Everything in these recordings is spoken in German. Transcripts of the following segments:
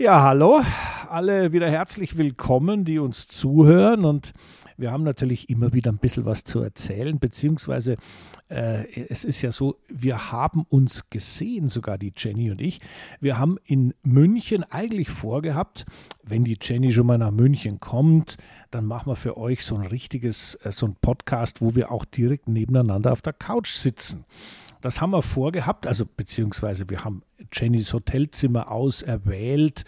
Ja, hallo, alle wieder herzlich willkommen, die uns zuhören und wir haben natürlich immer wieder ein bisschen was zu erzählen, beziehungsweise äh, es ist ja so, wir haben uns gesehen, sogar die Jenny und ich. Wir haben in München eigentlich vorgehabt, wenn die Jenny schon mal nach München kommt, dann machen wir für euch so ein richtiges, äh, so ein Podcast, wo wir auch direkt nebeneinander auf der Couch sitzen. Das haben wir vorgehabt, also beziehungsweise wir haben Jennys Hotelzimmer auserwählt,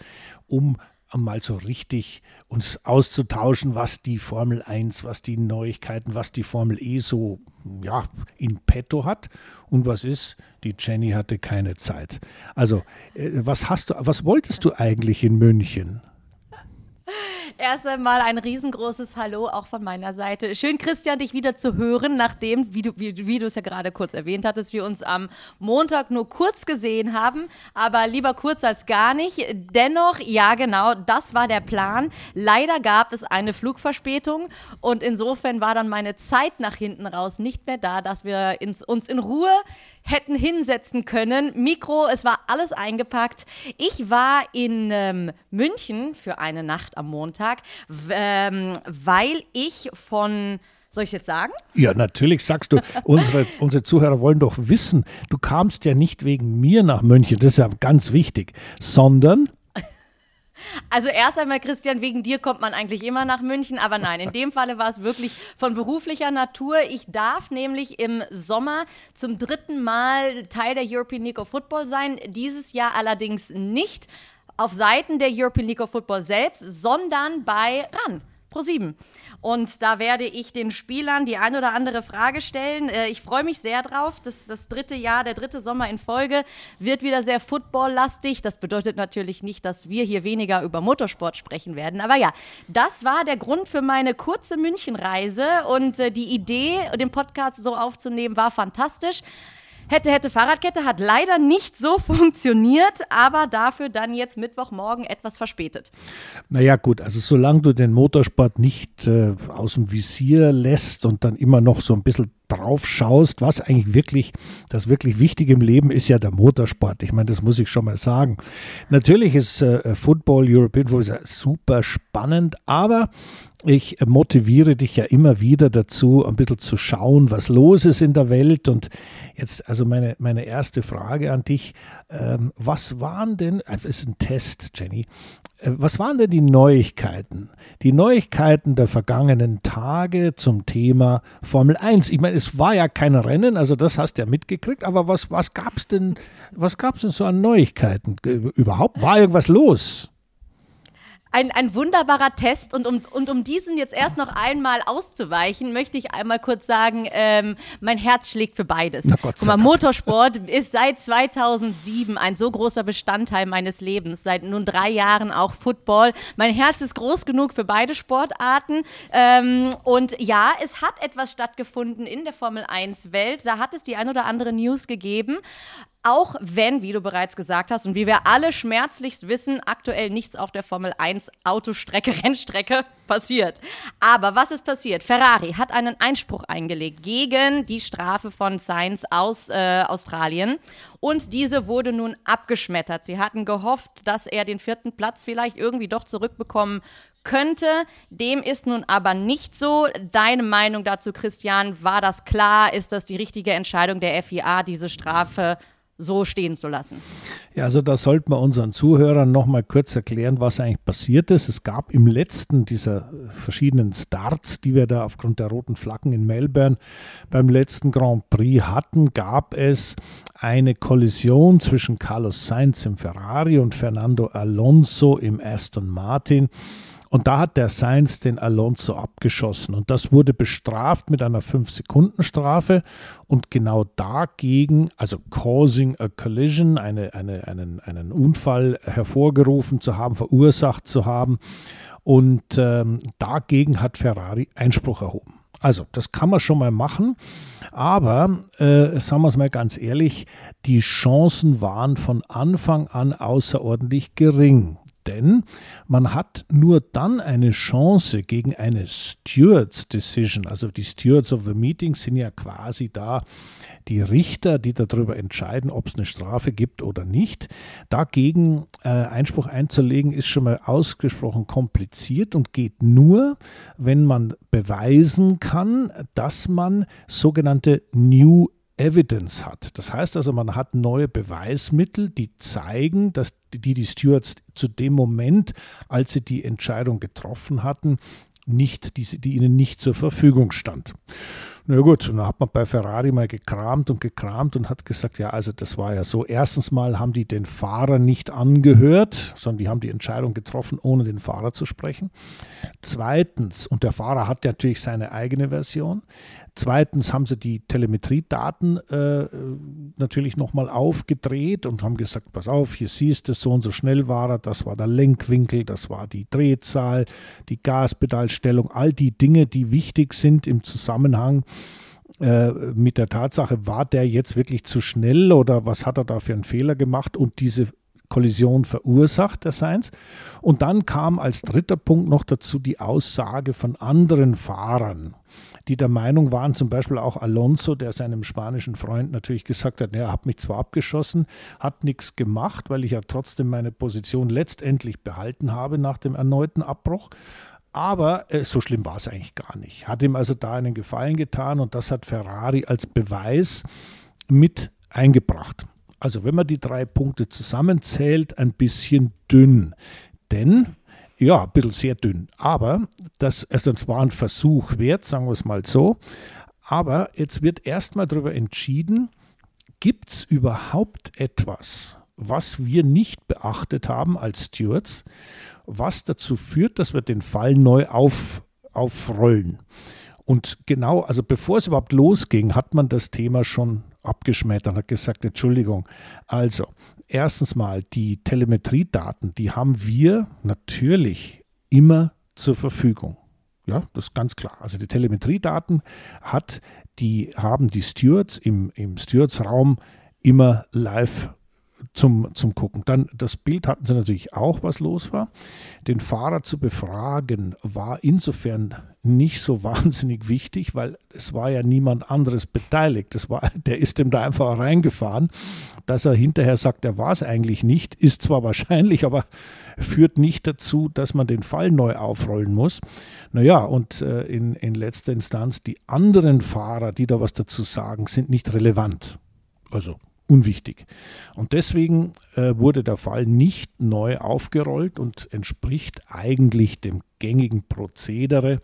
um mal so richtig uns auszutauschen, was die Formel 1, was die Neuigkeiten, was die Formel E so ja, in petto hat. Und was ist? Die Jenny hatte keine Zeit. Also, äh, was hast du, was wolltest du eigentlich in München? Erst einmal ein riesengroßes Hallo auch von meiner Seite. Schön, Christian, dich wieder zu hören, nachdem, wie du, wie, wie du es ja gerade kurz erwähnt hattest, wir uns am Montag nur kurz gesehen haben, aber lieber kurz als gar nicht. Dennoch, ja genau, das war der Plan. Leider gab es eine Flugverspätung und insofern war dann meine Zeit nach hinten raus nicht mehr da, dass wir ins, uns in Ruhe hätten hinsetzen können. Mikro, es war alles eingepackt. Ich war in ähm, München für eine Nacht am Montag, ähm, weil ich von soll ich jetzt sagen? Ja, natürlich sagst du. Unsere, unsere Zuhörer wollen doch wissen, du kamst ja nicht wegen mir nach München, das ist ja ganz wichtig, sondern also erst einmal, Christian, wegen dir kommt man eigentlich immer nach München, aber nein, in dem Falle war es wirklich von beruflicher Natur. Ich darf nämlich im Sommer zum dritten Mal Teil der European League of Football sein, dieses Jahr allerdings nicht auf Seiten der European League of Football selbst, sondern bei RAN, Pro7. Und da werde ich den Spielern die ein oder andere Frage stellen. Äh, ich freue mich sehr drauf. Das, das dritte Jahr, der dritte Sommer in Folge wird wieder sehr footballlastig. Das bedeutet natürlich nicht, dass wir hier weniger über Motorsport sprechen werden. Aber ja, das war der Grund für meine kurze Münchenreise. Und äh, die Idee, den Podcast so aufzunehmen, war fantastisch. Hätte, hätte Fahrradkette hat leider nicht so funktioniert, aber dafür dann jetzt Mittwochmorgen etwas verspätet. Naja, gut, also solange du den Motorsport nicht äh, aus dem Visier lässt und dann immer noch so ein bisschen drauf schaust, was eigentlich wirklich das wirklich Wichtige im Leben ist ja der Motorsport. Ich meine, das muss ich schon mal sagen. Natürlich ist äh, Football, European Football super spannend, aber ich motiviere dich ja immer wieder dazu, ein bisschen zu schauen, was los ist in der Welt. Und jetzt, also meine, meine erste Frage an dich, ähm, was waren denn, es ist ein Test, Jenny, äh, was waren denn die Neuigkeiten? Die Neuigkeiten der vergangenen Tage zum Thema Formel 1. Ich meine, es war ja kein Rennen, also das hast du ja mitgekriegt, aber was, was gab es denn, was gab denn so an Neuigkeiten? Überhaupt war irgendwas los? Ein, ein wunderbarer Test. Und um, und um diesen jetzt erst noch einmal auszuweichen, möchte ich einmal kurz sagen, ähm, mein Herz schlägt für beides. Na Gott Guck mal, Motorsport ist seit 2007 ein so großer Bestandteil meines Lebens, seit nun drei Jahren auch Football. Mein Herz ist groß genug für beide Sportarten. Ähm, und ja, es hat etwas stattgefunden in der Formel 1 Welt, da hat es die ein oder andere News gegeben, auch wenn, wie du bereits gesagt hast und wie wir alle schmerzlichst wissen, aktuell nichts auf der Formel 1 Autostrecke, Rennstrecke passiert. Aber was ist passiert? Ferrari hat einen Einspruch eingelegt gegen die Strafe von Sainz aus äh, Australien und diese wurde nun abgeschmettert. Sie hatten gehofft, dass er den vierten Platz vielleicht irgendwie doch zurückbekommen könnte. Dem ist nun aber nicht so. Deine Meinung dazu, Christian, war das klar? Ist das die richtige Entscheidung der FIA, diese Strafe so stehen zu lassen. Ja, also da sollten wir unseren Zuhörern noch mal kurz erklären, was eigentlich passiert ist. Es gab im letzten dieser verschiedenen Starts, die wir da aufgrund der roten Flaggen in Melbourne beim letzten Grand Prix hatten, gab es eine Kollision zwischen Carlos Sainz im Ferrari und Fernando Alonso im Aston Martin. Und da hat der Sainz den Alonso abgeschossen. Und das wurde bestraft mit einer 5-Sekunden-Strafe. Und genau dagegen, also causing a collision, eine, eine, einen, einen Unfall hervorgerufen zu haben, verursacht zu haben. Und ähm, dagegen hat Ferrari Einspruch erhoben. Also, das kann man schon mal machen. Aber, äh, sagen wir es mal ganz ehrlich, die Chancen waren von Anfang an außerordentlich gering denn man hat nur dann eine Chance gegen eine Stewards Decision, also die Stewards of the Meeting sind ja quasi da die Richter, die darüber entscheiden, ob es eine Strafe gibt oder nicht. Dagegen äh, Einspruch einzulegen, ist schon mal ausgesprochen kompliziert und geht nur, wenn man beweisen kann, dass man sogenannte New Evidence hat. Das heißt also, man hat neue Beweismittel, die zeigen, dass die, die Stewards zu dem Moment, als sie die Entscheidung getroffen hatten, nicht, die, die ihnen nicht zur Verfügung stand. Na gut, und dann hat man bei Ferrari mal gekramt und gekramt und hat gesagt, ja, also das war ja so. Erstens mal haben die den Fahrer nicht angehört, sondern die haben die Entscheidung getroffen, ohne den Fahrer zu sprechen. Zweitens, und der Fahrer hat natürlich seine eigene Version. Zweitens haben sie die Telemetriedaten äh, natürlich nochmal aufgedreht und haben gesagt, pass auf, hier siehst du, so und so schnell war er, das war der Lenkwinkel, das war die Drehzahl, die Gaspedalstellung, all die Dinge, die wichtig sind im Zusammenhang äh, mit der Tatsache, war der jetzt wirklich zu schnell oder was hat er da für einen Fehler gemacht und diese Kollision verursacht, der Seins. Und dann kam als dritter Punkt noch dazu die Aussage von anderen Fahrern die der Meinung waren, zum Beispiel auch Alonso, der seinem spanischen Freund natürlich gesagt hat, er hat mich zwar abgeschossen, hat nichts gemacht, weil ich ja trotzdem meine Position letztendlich behalten habe nach dem erneuten Abbruch. Aber äh, so schlimm war es eigentlich gar nicht. Hat ihm also da einen Gefallen getan und das hat Ferrari als Beweis mit eingebracht. Also wenn man die drei Punkte zusammenzählt, ein bisschen dünn. Denn ja, ein bisschen sehr dünn. Aber das, also das war ein Versuch wert, sagen wir es mal so. Aber jetzt wird erstmal darüber entschieden, gibt es überhaupt etwas, was wir nicht beachtet haben als Stewards, was dazu führt, dass wir den Fall neu auf, aufrollen. Und genau, also bevor es überhaupt losging, hat man das Thema schon abgeschmettert und hat gesagt, Entschuldigung, also erstens mal die Telemetriedaten, die haben wir natürlich immer zur Verfügung. Ja, das ist ganz klar. Also die Telemetriedaten hat, die haben die Stewards im, im Stewards-Raum immer live zum, zum Gucken. Dann das Bild hatten sie natürlich auch, was los war. Den Fahrer zu befragen war insofern nicht so wahnsinnig wichtig, weil es war ja niemand anderes beteiligt. Das war, der ist ihm da einfach reingefahren. Dass er hinterher sagt, er war es eigentlich nicht, ist zwar wahrscheinlich, aber führt nicht dazu, dass man den Fall neu aufrollen muss. Naja, und äh, in, in letzter Instanz, die anderen Fahrer, die da was dazu sagen, sind nicht relevant. Also unwichtig. Und deswegen äh, wurde der Fall nicht neu aufgerollt und entspricht eigentlich dem gängigen Prozedere,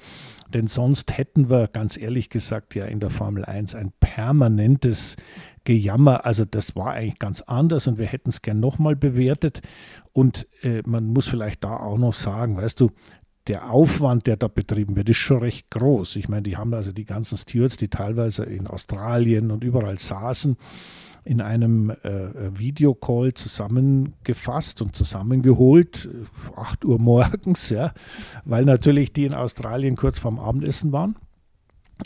denn sonst hätten wir ganz ehrlich gesagt ja in der Formel 1 ein permanentes Gejammer. Also das war eigentlich ganz anders und wir hätten es gern nochmal bewertet. Und äh, man muss vielleicht da auch noch sagen, weißt du, der Aufwand, der da betrieben wird, ist schon recht groß. Ich meine, die haben also die ganzen Stewards, die teilweise in Australien und überall saßen in einem äh, Videocall zusammengefasst und zusammengeholt, 8 Uhr morgens, ja, weil natürlich die in Australien kurz vorm Abendessen waren.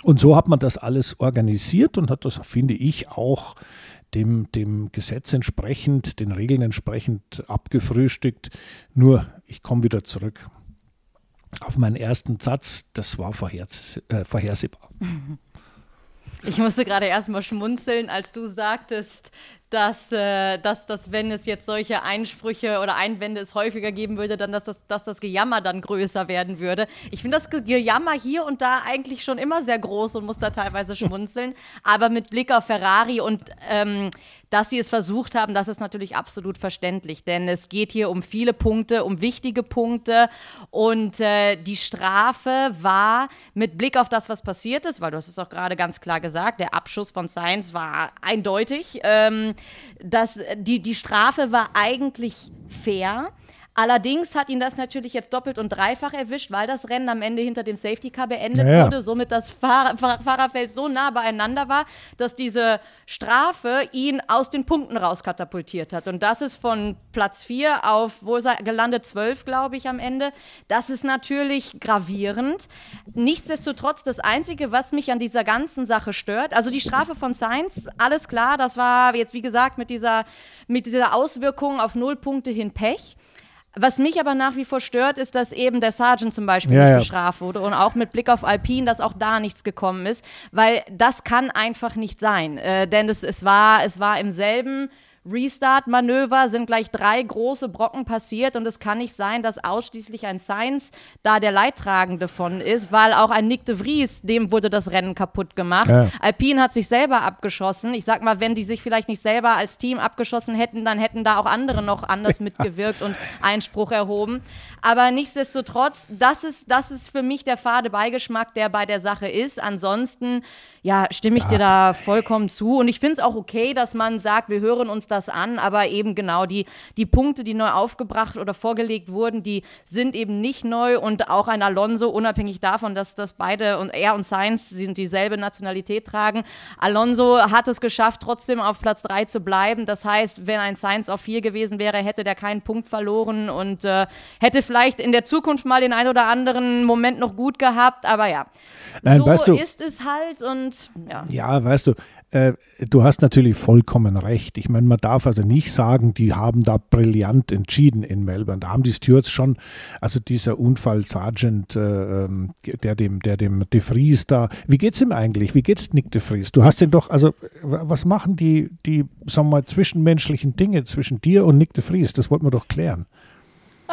Und so hat man das alles organisiert und hat das, finde ich, auch dem, dem Gesetz entsprechend, den Regeln entsprechend abgefrühstückt. Nur, ich komme wieder zurück auf meinen ersten Satz, das war vorhers äh, vorhersehbar. Ich musste gerade erstmal schmunzeln, als du sagtest, dass, äh, dass, dass wenn es jetzt solche Einsprüche oder Einwände es häufiger geben würde, dann dass das, dass das Gejammer dann größer werden würde. Ich finde das Gejammer hier und da eigentlich schon immer sehr groß und muss da teilweise schmunzeln. Aber mit Blick auf Ferrari und ähm, dass sie es versucht haben, das ist natürlich absolut verständlich, denn es geht hier um viele Punkte, um wichtige Punkte und äh, die Strafe war mit Blick auf das, was passiert ist, weil du hast es auch gerade ganz klar gesagt, der Abschuss von Sainz war eindeutig. Ähm, dass die, die Strafe war eigentlich fair. Allerdings hat ihn das natürlich jetzt doppelt und dreifach erwischt, weil das Rennen am Ende hinter dem Safety Car beendet ja, wurde, somit das Fahr Fahrerfeld so nah beieinander war, dass diese Strafe ihn aus den Punkten rauskatapultiert hat. Und das ist von Platz 4 auf, wo ist er gelandet, 12, glaube ich, am Ende. Das ist natürlich gravierend. Nichtsdestotrotz, das Einzige, was mich an dieser ganzen Sache stört, also die Strafe von Sainz, alles klar, das war jetzt, wie gesagt, mit dieser, mit dieser Auswirkung auf null Punkte hin Pech. Was mich aber nach wie vor stört, ist, dass eben der Sergeant zum Beispiel ja, nicht bestraft wurde und auch mit Blick auf Alpine, dass auch da nichts gekommen ist, weil das kann einfach nicht sein. Äh, denn es, es, war, es war im selben Restart-Manöver sind gleich drei große Brocken passiert und es kann nicht sein, dass ausschließlich ein Sainz da der Leidtragende von ist, weil auch ein Nick de Vries, dem wurde das Rennen kaputt gemacht. Ja. Alpine hat sich selber abgeschossen. Ich sag mal, wenn die sich vielleicht nicht selber als Team abgeschossen hätten, dann hätten da auch andere noch anders mitgewirkt und Einspruch erhoben. Aber nichtsdestotrotz, das ist, das ist für mich der fade Beigeschmack, der bei der Sache ist. Ansonsten ja, stimme ich ja. dir da vollkommen zu. Und ich finde es auch okay, dass man sagt, wir hören uns das an, aber eben genau die, die Punkte, die neu aufgebracht oder vorgelegt wurden, die sind eben nicht neu und auch ein Alonso, unabhängig davon, dass das beide und er und Sainz sind dieselbe Nationalität tragen. Alonso hat es geschafft, trotzdem auf Platz 3 zu bleiben. Das heißt, wenn ein Sainz auf 4 gewesen wäre, hätte der keinen Punkt verloren und äh, hätte vielleicht in der Zukunft mal den ein oder anderen Moment noch gut gehabt. Aber ja, Nein, so weißt du, ist es halt und ja. Ja, weißt du, äh, du hast natürlich vollkommen recht. Ich meine, man darf also nicht sagen, die haben da brillant entschieden in Melbourne. Da haben die Stewards schon, also dieser Unfall Sergeant, äh, ähm, der dem, der dem De Vries da, wie geht's ihm eigentlich? Wie geht's Nick De Vries? Du hast den doch, also was machen die, die, sagen wir mal, zwischenmenschlichen Dinge zwischen dir und Nick De Vries? Das wollten wir doch klären.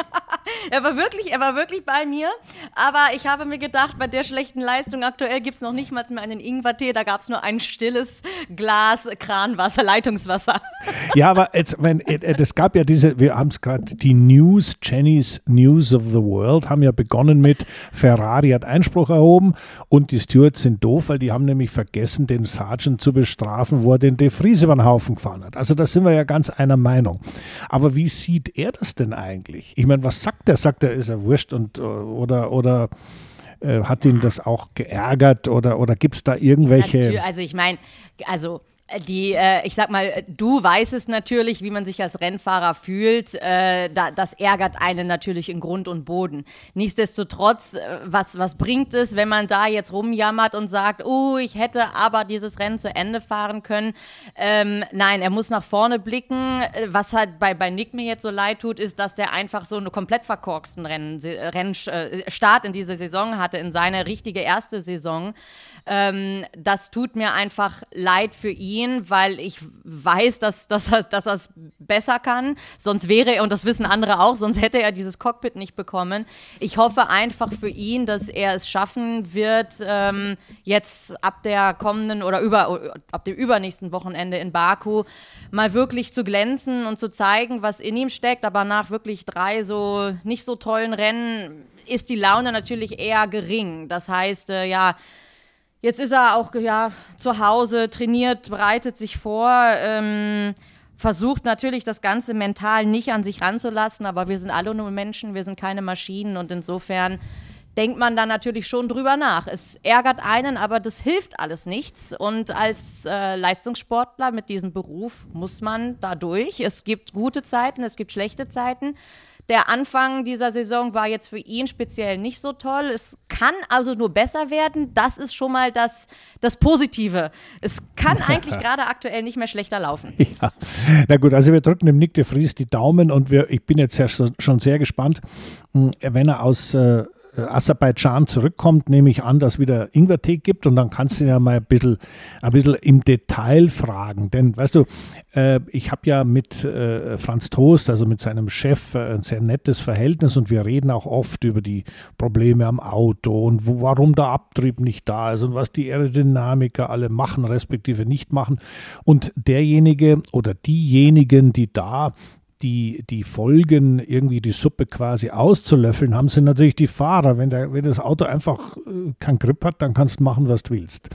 er war wirklich, er war wirklich bei mir. Aber ich habe mir gedacht, bei der schlechten Leistung aktuell gibt es noch nicht mal mehr einen Ingwertee. Da gab es nur ein stilles Glas Kranwasser, Leitungswasser. ja, aber jetzt, wenn, es äh, äh, gab ja diese, wir haben es gerade, die News, Jenny's News of the World, haben ja begonnen mit Ferrari hat Einspruch erhoben und die Stewards sind doof, weil die haben nämlich vergessen, den Sergeant zu bestrafen, wo er den De Vries über den Haufen gefahren hat. Also da sind wir ja ganz einer Meinung. Aber wie sieht er das denn eigentlich? Ich meine, was sagt er? Sagt er, ist er wurscht und äh, oder oder äh, hat ihn das auch geärgert oder oder gibt es da irgendwelche? Ja, also ich meine, also die, äh, ich sag mal, du weißt es natürlich, wie man sich als Rennfahrer fühlt. Äh, da, das ärgert einen natürlich in Grund und Boden. Nichtsdestotrotz, äh, was, was bringt es, wenn man da jetzt rumjammert und sagt, oh, ich hätte aber dieses Rennen zu Ende fahren können? Ähm, nein, er muss nach vorne blicken. Äh, was halt bei, bei Nick mir jetzt so leid tut, ist, dass der einfach so einen komplett verkorksten Rennstart in dieser Saison hatte, in seine richtige erste Saison. Ähm, das tut mir einfach leid für ihn, weil ich weiß, dass, dass, er, dass es besser kann. Sonst wäre er, und das wissen andere auch, sonst hätte er dieses Cockpit nicht bekommen. Ich hoffe einfach für ihn, dass er es schaffen wird, ähm, jetzt ab der kommenden oder über, ab dem übernächsten Wochenende in Baku mal wirklich zu glänzen und zu zeigen, was in ihm steckt. Aber nach wirklich drei so nicht so tollen Rennen ist die Laune natürlich eher gering. Das heißt, äh, ja, Jetzt ist er auch ja, zu Hause, trainiert, bereitet sich vor, ähm, versucht natürlich das Ganze mental nicht an sich ranzulassen, aber wir sind alle nur Menschen, wir sind keine Maschinen und insofern denkt man da natürlich schon drüber nach. Es ärgert einen, aber das hilft alles nichts. Und als äh, Leistungssportler mit diesem Beruf muss man da durch. Es gibt gute Zeiten, es gibt schlechte Zeiten. Der Anfang dieser Saison war jetzt für ihn speziell nicht so toll. Es kann also nur besser werden. Das ist schon mal das, das Positive. Es kann eigentlich gerade aktuell nicht mehr schlechter laufen. Ja, na gut, also wir drücken dem Nick de Vries die Daumen und wir, ich bin jetzt schon sehr gespannt, hm, wenn er aus äh, äh, Aserbaidschan zurückkommt, nehme ich an, dass wieder Ingwertee gibt und dann kannst du ja mal ein bisschen, ein bisschen im Detail fragen. Denn, weißt du, äh, ich habe ja mit äh, Franz Toast, also mit seinem Chef, äh, ein sehr nettes Verhältnis und wir reden auch oft über die Probleme am Auto und wo, warum der Abtrieb nicht da ist und was die Aerodynamiker alle machen, respektive nicht machen. Und derjenige oder diejenigen, die da die, die Folgen, irgendwie die Suppe quasi auszulöffeln, haben sie natürlich die Fahrer. Wenn, der, wenn das Auto einfach äh, keinen Grip hat, dann kannst du machen, was du willst.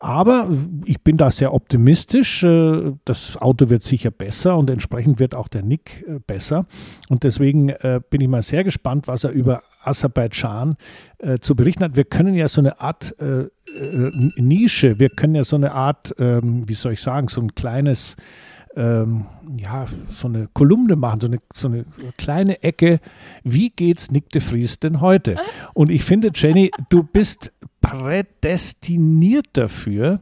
Aber ich bin da sehr optimistisch. Äh, das Auto wird sicher besser und entsprechend wird auch der Nick äh, besser. Und deswegen bin ich mal sehr gespannt, was er über Aserbaidschan zu berichten hat. Wir können ja so eine Art Nische, wir können ja so eine Art, ähm, wie soll ich sagen, so ein kleines ähm, ja, so eine Kolumne machen, so eine, so eine kleine Ecke. Wie geht's Nick de Vries denn heute? Und ich finde, Jenny, du bist prädestiniert dafür,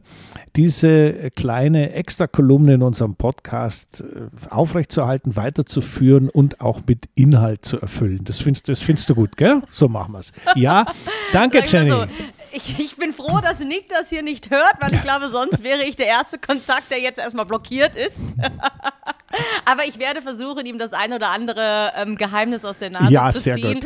diese kleine Extra-Kolumne in unserem Podcast äh, aufrechtzuerhalten, weiterzuführen und auch mit Inhalt zu erfüllen. Das findest, das findest du gut, gell? So machen wir es. Ja, danke, Jenny. So, ich, ich, bin froh, dass Nick das hier nicht hört, weil ich glaube, sonst wäre ich der erste Kontakt, der jetzt erstmal blockiert ist. Aber ich werde versuchen, ihm das ein oder andere ähm, Geheimnis aus der Nase ja, zu ziehen.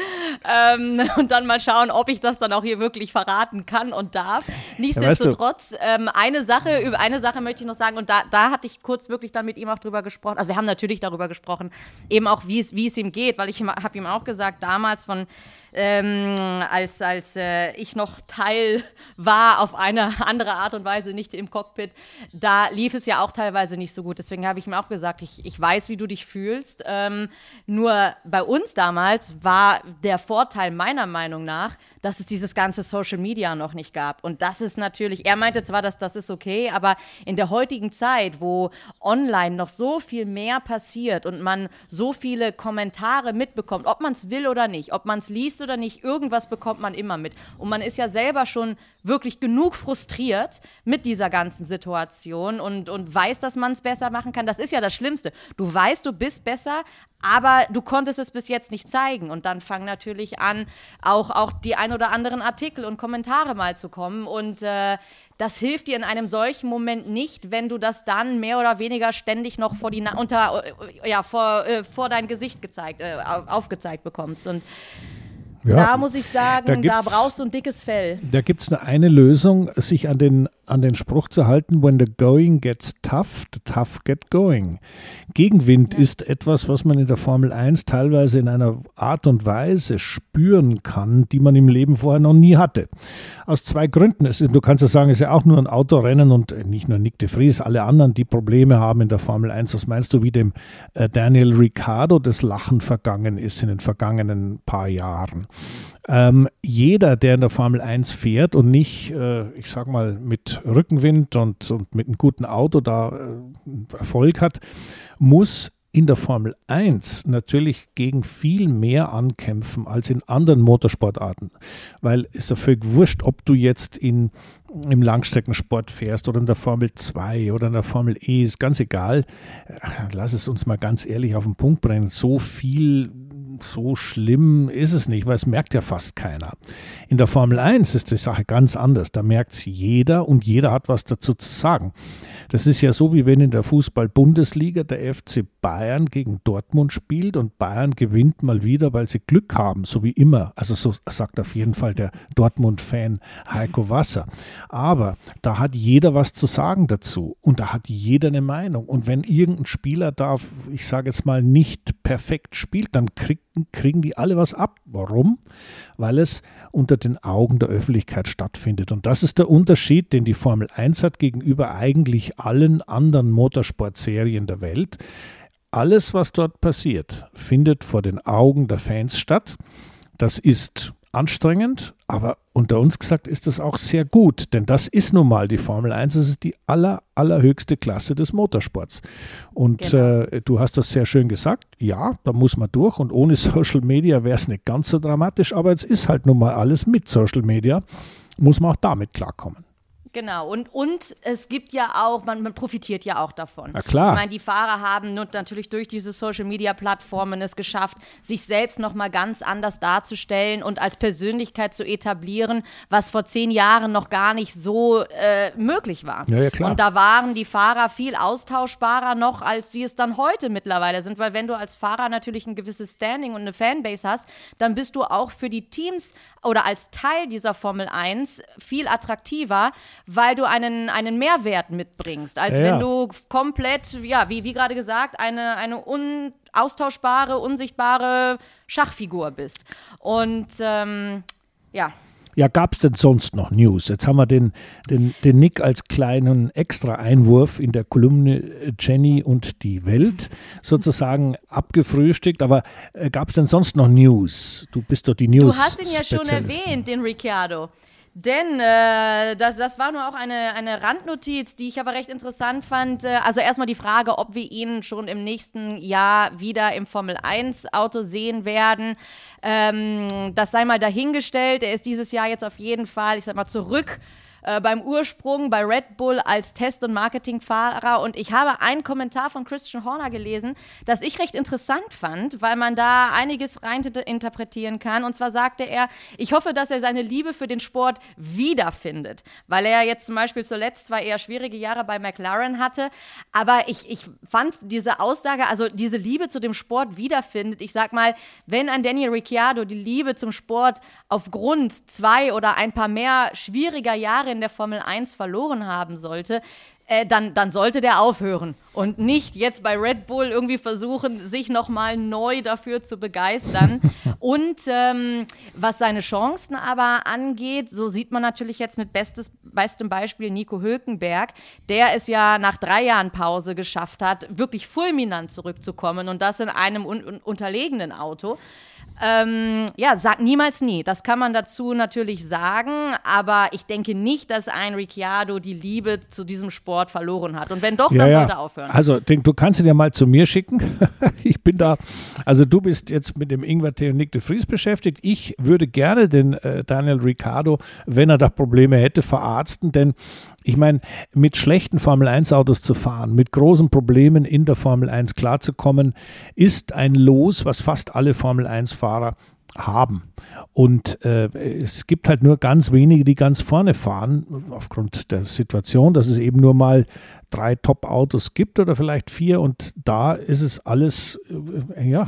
Ähm, und dann mal schauen, ob ich das dann auch hier wirklich verraten kann und darf. Nichtsdestotrotz, ja, weißt du, ähm, eine Sache, über eine Sache möchte ich noch sagen, und da, da hatte ich kurz wirklich dann mit ihm auch drüber gesprochen. Also wir haben natürlich darüber gesprochen, eben auch, wie es, wie es ihm geht, weil ich habe ihm auch gesagt, damals von ähm, als, als äh, ich noch Teil war auf eine andere Art und Weise, nicht im Cockpit, da lief es ja auch teilweise nicht so gut. Deswegen habe ich ihm auch gesagt, ich, ich weiß, wie du dich fühlst. Ähm, nur bei uns damals war der Vorteil meiner Meinung nach, dass es dieses ganze Social Media noch nicht gab. Und das ist natürlich, er meinte zwar, dass das ist okay, aber in der heutigen Zeit, wo online noch so viel mehr passiert und man so viele Kommentare mitbekommt, ob man es will oder nicht, ob man es liest oder nicht, irgendwas bekommt man immer mit. Und man ist ja selber schon wirklich genug frustriert mit dieser ganzen Situation und, und weiß, dass man es besser machen kann. Das ist ja das Schlimmste. Du weißt, du bist besser, aber du konntest es bis jetzt nicht zeigen. Und dann fangen natürlich an, auch, auch die ein oder anderen Artikel und Kommentare mal zu kommen. Und äh, das hilft dir in einem solchen Moment nicht, wenn du das dann mehr oder weniger ständig noch vor, die Na unter, äh, ja, vor, äh, vor dein Gesicht gezeigt, äh, aufgezeigt bekommst. Und ja, da muss ich sagen, da, da brauchst du ein dickes Fell. Da gibt es nur eine Lösung, sich an den, an den Spruch zu halten, when the going gets tough, the tough get going. Gegenwind ja. ist etwas, was man in der Formel 1 teilweise in einer Art und Weise spüren kann, die man im Leben vorher noch nie hatte. Aus zwei Gründen. Ist, du kannst ja sagen, es ist ja auch nur ein Autorennen und nicht nur Nick de Vries, alle anderen, die Probleme haben in der Formel 1. Was meinst du, wie dem äh, Daniel Ricciardo das Lachen vergangen ist in den vergangenen paar Jahren? Ähm, jeder, der in der Formel 1 fährt und nicht, äh, ich sag mal, mit Rückenwind und, und mit einem guten Auto da äh, Erfolg hat, muss in der Formel 1 natürlich gegen viel mehr ankämpfen als in anderen Motorsportarten. Weil es ist ja völlig wurscht, ob du jetzt in, im Langstreckensport fährst oder in der Formel 2 oder in der Formel E, ist ganz egal. Lass es uns mal ganz ehrlich auf den Punkt bringen. So viel so schlimm ist es nicht, weil es merkt ja fast keiner. In der Formel 1 ist die Sache ganz anders. Da merkt es jeder und jeder hat was dazu zu sagen. Das ist ja so, wie wenn in der Fußball-Bundesliga der FC Bayern gegen Dortmund spielt und Bayern gewinnt mal wieder, weil sie Glück haben, so wie immer. Also so sagt auf jeden Fall der Dortmund-Fan Heiko Wasser. Aber da hat jeder was zu sagen dazu und da hat jeder eine Meinung. Und wenn irgendein Spieler da, ich sage jetzt mal, nicht perfekt spielt, dann kriegt kriegen die alle was ab. Warum? Weil es unter den Augen der Öffentlichkeit stattfindet. Und das ist der Unterschied, den die Formel 1 hat gegenüber eigentlich allen anderen Motorsportserien der Welt. Alles, was dort passiert, findet vor den Augen der Fans statt. Das ist anstrengend, aber unter uns gesagt ist das auch sehr gut, denn das ist nun mal die Formel 1, das ist die aller, allerhöchste Klasse des Motorsports. Und genau. äh, du hast das sehr schön gesagt, ja, da muss man durch und ohne Social Media wäre es nicht ganz so dramatisch, aber es ist halt nun mal alles mit Social Media, muss man auch damit klarkommen. Genau, und, und es gibt ja auch, man, man profitiert ja auch davon. Na klar. Ich meine, die Fahrer haben natürlich durch diese Social-Media-Plattformen es geschafft, sich selbst nochmal ganz anders darzustellen und als Persönlichkeit zu etablieren, was vor zehn Jahren noch gar nicht so äh, möglich war. Ja, ja, klar. Und da waren die Fahrer viel austauschbarer noch, als sie es dann heute mittlerweile sind, weil wenn du als Fahrer natürlich ein gewisses Standing und eine Fanbase hast, dann bist du auch für die Teams oder als Teil dieser Formel 1 viel attraktiver, weil du einen, einen Mehrwert mitbringst, als ja, wenn du komplett, ja, wie, wie gerade gesagt, eine, eine unaustauschbare, unsichtbare Schachfigur bist. Und ähm, ja. Ja, gab es denn sonst noch News? Jetzt haben wir den, den, den Nick als kleinen Extra-Einwurf in der Kolumne Jenny und die Welt sozusagen abgefrühstückt. Aber äh, gab es denn sonst noch News? Du bist doch die News. Du hast ihn ja schon erwähnt, den Ricciardo denn äh, das, das war nur auch eine, eine Randnotiz, die ich aber recht interessant fand. Äh, also erstmal die Frage, ob wir ihn schon im nächsten Jahr wieder im Formel 1 Auto sehen werden. Ähm, das sei mal dahingestellt. Er ist dieses Jahr jetzt auf jeden Fall, ich sag mal, zurück äh, beim Ursprung bei Red Bull als Test- und Marketingfahrer. Und ich habe einen Kommentar von Christian Horner gelesen, das ich recht interessant fand, weil man da einiges rein interpretieren kann. Und zwar sagte er, ich hoffe, dass er seine Liebe für den Sport wiederfindet, weil er jetzt zum Beispiel zuletzt zwar eher schwierige Jahre bei McLaren hatte, aber ich, ich fand diese Aussage, also diese Liebe zu dem Sport wiederfindet. Ich sag mal, wenn ein Daniel Ricciardo die Liebe zum Sport aufgrund zwei oder ein paar mehr schwieriger Jahre in der Formel 1 verloren haben sollte, äh, dann, dann sollte der aufhören und nicht jetzt bei Red Bull irgendwie versuchen, sich nochmal neu dafür zu begeistern. und ähm, was seine Chancen aber angeht, so sieht man natürlich jetzt mit bestes, bestem Beispiel Nico Hülkenberg, der es ja nach drei Jahren Pause geschafft hat, wirklich fulminant zurückzukommen und das in einem un unterlegenen Auto. Ähm, ja, sag niemals nie. Das kann man dazu natürlich sagen, aber ich denke nicht, dass ein Ricciardo die Liebe zu diesem Sport verloren hat. Und wenn doch, dann ja, sollte er aufhören. Also, du kannst ihn ja mal zu mir schicken. ich bin da, also du bist jetzt mit dem Ingwer T und Nick de Vries beschäftigt. Ich würde gerne den äh, Daniel Ricciardo, wenn er da Probleme hätte, verarzten, denn ich meine, mit schlechten Formel-1-Autos zu fahren, mit großen Problemen in der Formel 1 klarzukommen, ist ein Los, was fast alle Formel-1-Fahrer haben. Und äh, es gibt halt nur ganz wenige, die ganz vorne fahren, aufgrund der Situation, dass es eben nur mal drei Top-Autos gibt oder vielleicht vier. Und da ist es alles, äh, ja,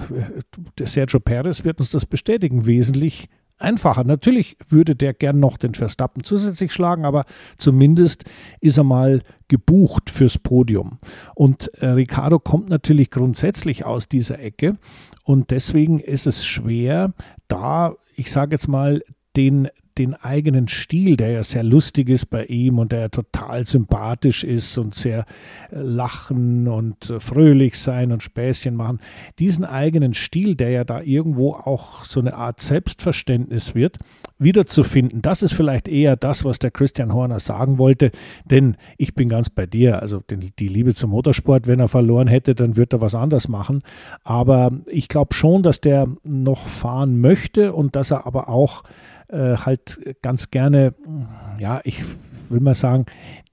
der Sergio Perez wird uns das bestätigen, wesentlich einfacher. Natürlich würde der gern noch den Verstappen zusätzlich schlagen, aber zumindest ist er mal gebucht fürs Podium. Und äh, Ricardo kommt natürlich grundsätzlich aus dieser Ecke und deswegen ist es schwer, da, ich sage jetzt mal, den den eigenen Stil, der ja sehr lustig ist bei ihm und der ja total sympathisch ist und sehr äh, lachen und äh, fröhlich sein und Späßchen machen, diesen eigenen Stil, der ja da irgendwo auch so eine Art Selbstverständnis wird, wiederzufinden. Das ist vielleicht eher das, was der Christian Horner sagen wollte, denn ich bin ganz bei dir. Also die Liebe zum Motorsport, wenn er verloren hätte, dann wird er was anderes machen. Aber ich glaube schon, dass der noch fahren möchte und dass er aber auch äh, halt ganz gerne, ja, ich will mal sagen,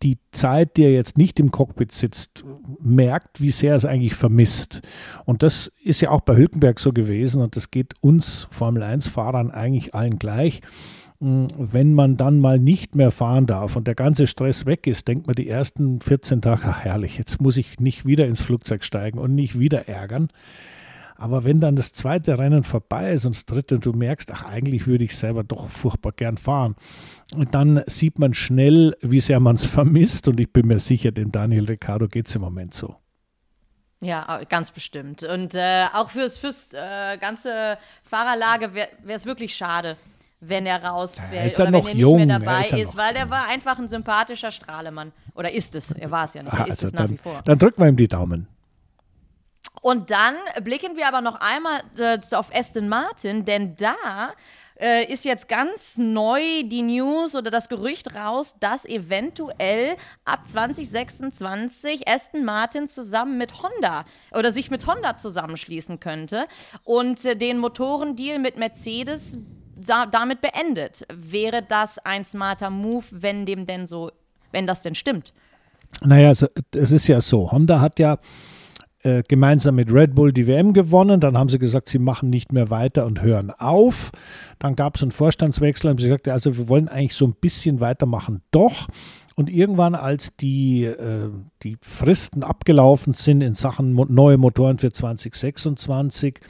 die Zeit, die er jetzt nicht im Cockpit sitzt, merkt, wie sehr er es eigentlich vermisst. Und das ist ja auch bei Hülkenberg so gewesen und das geht uns Formel-1-Fahrern eigentlich allen gleich. Hm, wenn man dann mal nicht mehr fahren darf und der ganze Stress weg ist, denkt man die ersten 14 Tage, ach herrlich, jetzt muss ich nicht wieder ins Flugzeug steigen und nicht wieder ärgern. Aber wenn dann das zweite Rennen vorbei ist und das dritte und du merkst, ach, eigentlich würde ich selber doch furchtbar gern fahren, dann sieht man schnell, wie sehr man es vermisst. Und ich bin mir sicher, dem Daniel Ricciardo geht es im Moment so. Ja, ganz bestimmt. Und äh, auch fürs, fürs äh, ganze Fahrerlage wäre es wirklich schade, wenn er rausfällt oder wenn er nicht jung. mehr dabei ist, ist weil der war einfach ein sympathischer Strahlemann. Oder ist es? Er war es ja nicht. Er ist also es nach wie vor. Dann drücken wir ihm die Daumen. Und dann blicken wir aber noch einmal äh, auf Aston Martin, denn da äh, ist jetzt ganz neu die News oder das Gerücht raus, dass eventuell ab 2026 Aston Martin zusammen mit Honda oder sich mit Honda zusammenschließen könnte und äh, den Motorendeal mit Mercedes damit beendet. Wäre das ein smarter Move, wenn dem denn so, wenn das denn stimmt? Naja, also, es ist ja so, Honda hat ja äh, gemeinsam mit Red Bull die WM gewonnen. Dann haben sie gesagt, sie machen nicht mehr weiter und hören auf. Dann gab es einen Vorstandswechsel, haben sie gesagt, also wir wollen eigentlich so ein bisschen weitermachen. Doch. Und irgendwann, als die, äh, die Fristen abgelaufen sind in Sachen mo neue Motoren für 2026,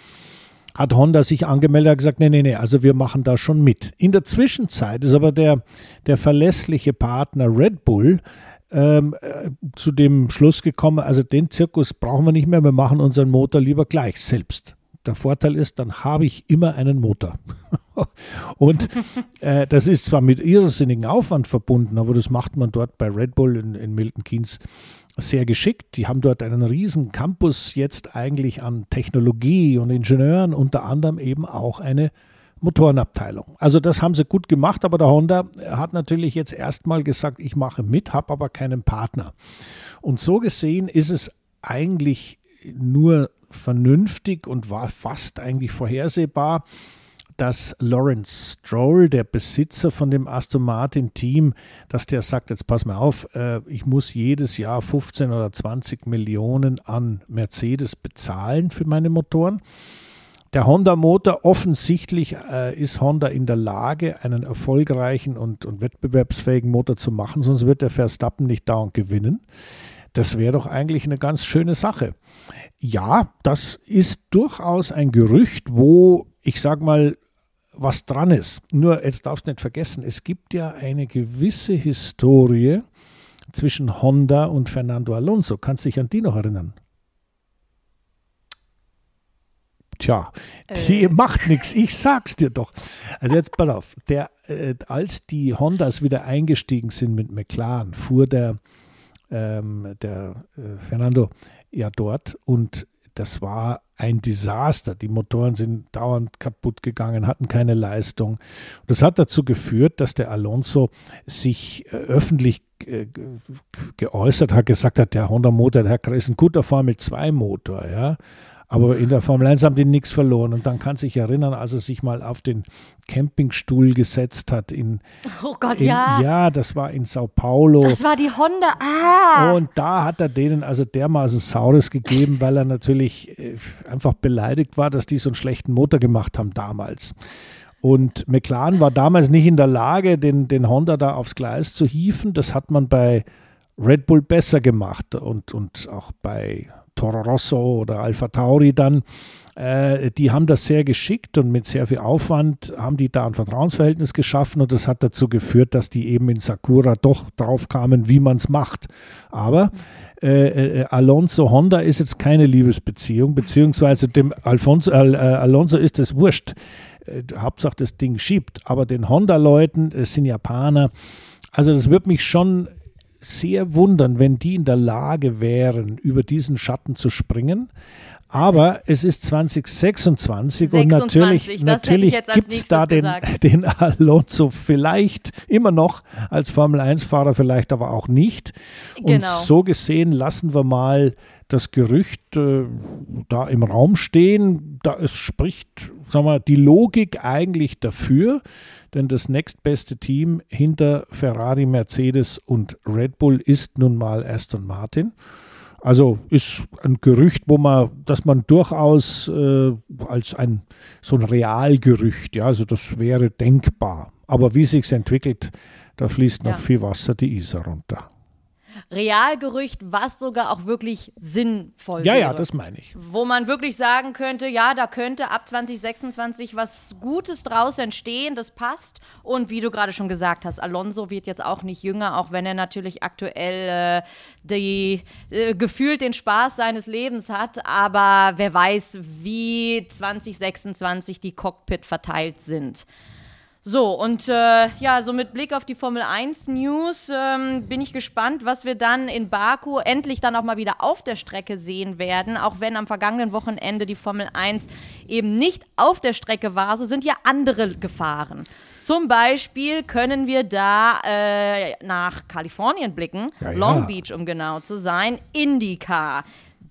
hat Honda sich angemeldet und gesagt, nee, nee, nee, also wir machen da schon mit. In der Zwischenzeit ist aber der, der verlässliche Partner Red Bull ähm, äh, zu dem Schluss gekommen, also den Zirkus brauchen wir nicht mehr, wir machen unseren Motor lieber gleich selbst. Der Vorteil ist, dann habe ich immer einen Motor. und äh, das ist zwar mit irrsinnigen Aufwand verbunden, aber das macht man dort bei Red Bull in, in Milton Keynes sehr geschickt. Die haben dort einen riesen Campus jetzt eigentlich an Technologie und Ingenieuren, unter anderem eben auch eine Motorenabteilung. Also das haben sie gut gemacht, aber der Honda hat natürlich jetzt erstmal gesagt, ich mache mit, habe aber keinen Partner. Und so gesehen ist es eigentlich nur vernünftig und war fast eigentlich vorhersehbar, dass Lawrence Stroll, der Besitzer von dem Aston Martin Team, dass der sagt, jetzt pass mal auf, äh, ich muss jedes Jahr 15 oder 20 Millionen an Mercedes bezahlen für meine Motoren. Der Honda-Motor, offensichtlich äh, ist Honda in der Lage, einen erfolgreichen und, und wettbewerbsfähigen Motor zu machen, sonst wird der Verstappen nicht dauernd gewinnen. Das wäre doch eigentlich eine ganz schöne Sache. Ja, das ist durchaus ein Gerücht, wo ich sage mal, was dran ist. Nur, jetzt darfst du nicht vergessen, es gibt ja eine gewisse Historie zwischen Honda und Fernando Alonso. Kannst du dich an die noch erinnern? Tja, die äh. macht nichts, ich sag's dir doch. Also jetzt pass auf, der, äh, als die Hondas wieder eingestiegen sind mit McLaren, fuhr der, ähm, der äh, Fernando ja dort und das war ein Desaster. Die Motoren sind dauernd kaputt gegangen, hatten keine Leistung. Das hat dazu geführt, dass der Alonso sich äh, öffentlich äh, geäußert hat, gesagt hat, der Honda-Motor, der ist ein guter Formel-2-Motor, ja. Aber in der Formel 1 haben die nichts verloren. Und dann kann sich erinnern, als er sich mal auf den Campingstuhl gesetzt hat in. Oh Gott, in, ja. Ja, das war in Sao Paulo. Das war die Honda. Ah. Und da hat er denen also dermaßen Saures gegeben, weil er natürlich äh, einfach beleidigt war, dass die so einen schlechten Motor gemacht haben damals. Und McLaren war damals nicht in der Lage, den, den Honda da aufs Gleis zu hieven. Das hat man bei Red Bull besser gemacht und, und auch bei Toro Rosso oder Alpha Tauri dann, äh, die haben das sehr geschickt und mit sehr viel Aufwand haben die da ein Vertrauensverhältnis geschaffen und das hat dazu geführt, dass die eben in Sakura doch drauf kamen, wie man es macht. Aber äh, äh, Alonso Honda ist jetzt keine Liebesbeziehung, beziehungsweise dem Alfonso, äh, Alonso ist es wurscht. Äh, Hauptsache das Ding schiebt. Aber den Honda-Leuten, es sind Japaner, also das wird mich schon sehr wundern, wenn die in der Lage wären, über diesen Schatten zu springen. Aber es ist 2026 26, und natürlich, natürlich gibt es da den, den Alonso vielleicht immer noch als Formel-1-Fahrer, vielleicht aber auch nicht. Und genau. so gesehen lassen wir mal das Gerücht äh, da im Raum stehen. Da es spricht, sagen wir, die Logik eigentlich dafür, denn das nächstbeste Team hinter Ferrari, Mercedes und Red Bull ist nun mal Aston Martin. Also ist ein Gerücht, wo man, dass man durchaus äh, als ein so ein Realgerücht, ja, also das wäre denkbar. Aber wie sich entwickelt, da fließt noch ja. viel Wasser die Isar runter. Realgerücht, was sogar auch wirklich sinnvoll ja, wäre. Ja, ja, das meine ich. Wo man wirklich sagen könnte, ja, da könnte ab 2026 was Gutes draus entstehen, das passt. Und wie du gerade schon gesagt hast, Alonso wird jetzt auch nicht jünger, auch wenn er natürlich aktuell äh, die, äh, gefühlt den Spaß seines Lebens hat. Aber wer weiß, wie 2026 die Cockpit verteilt sind. So, und äh, ja, so mit Blick auf die Formel 1 News ähm, bin ich gespannt, was wir dann in Baku endlich dann auch mal wieder auf der Strecke sehen werden. Auch wenn am vergangenen Wochenende die Formel 1 eben nicht auf der Strecke war, so sind ja andere gefahren. Zum Beispiel können wir da äh, nach Kalifornien blicken, ja, ja. Long Beach, um genau zu sein, IndyCar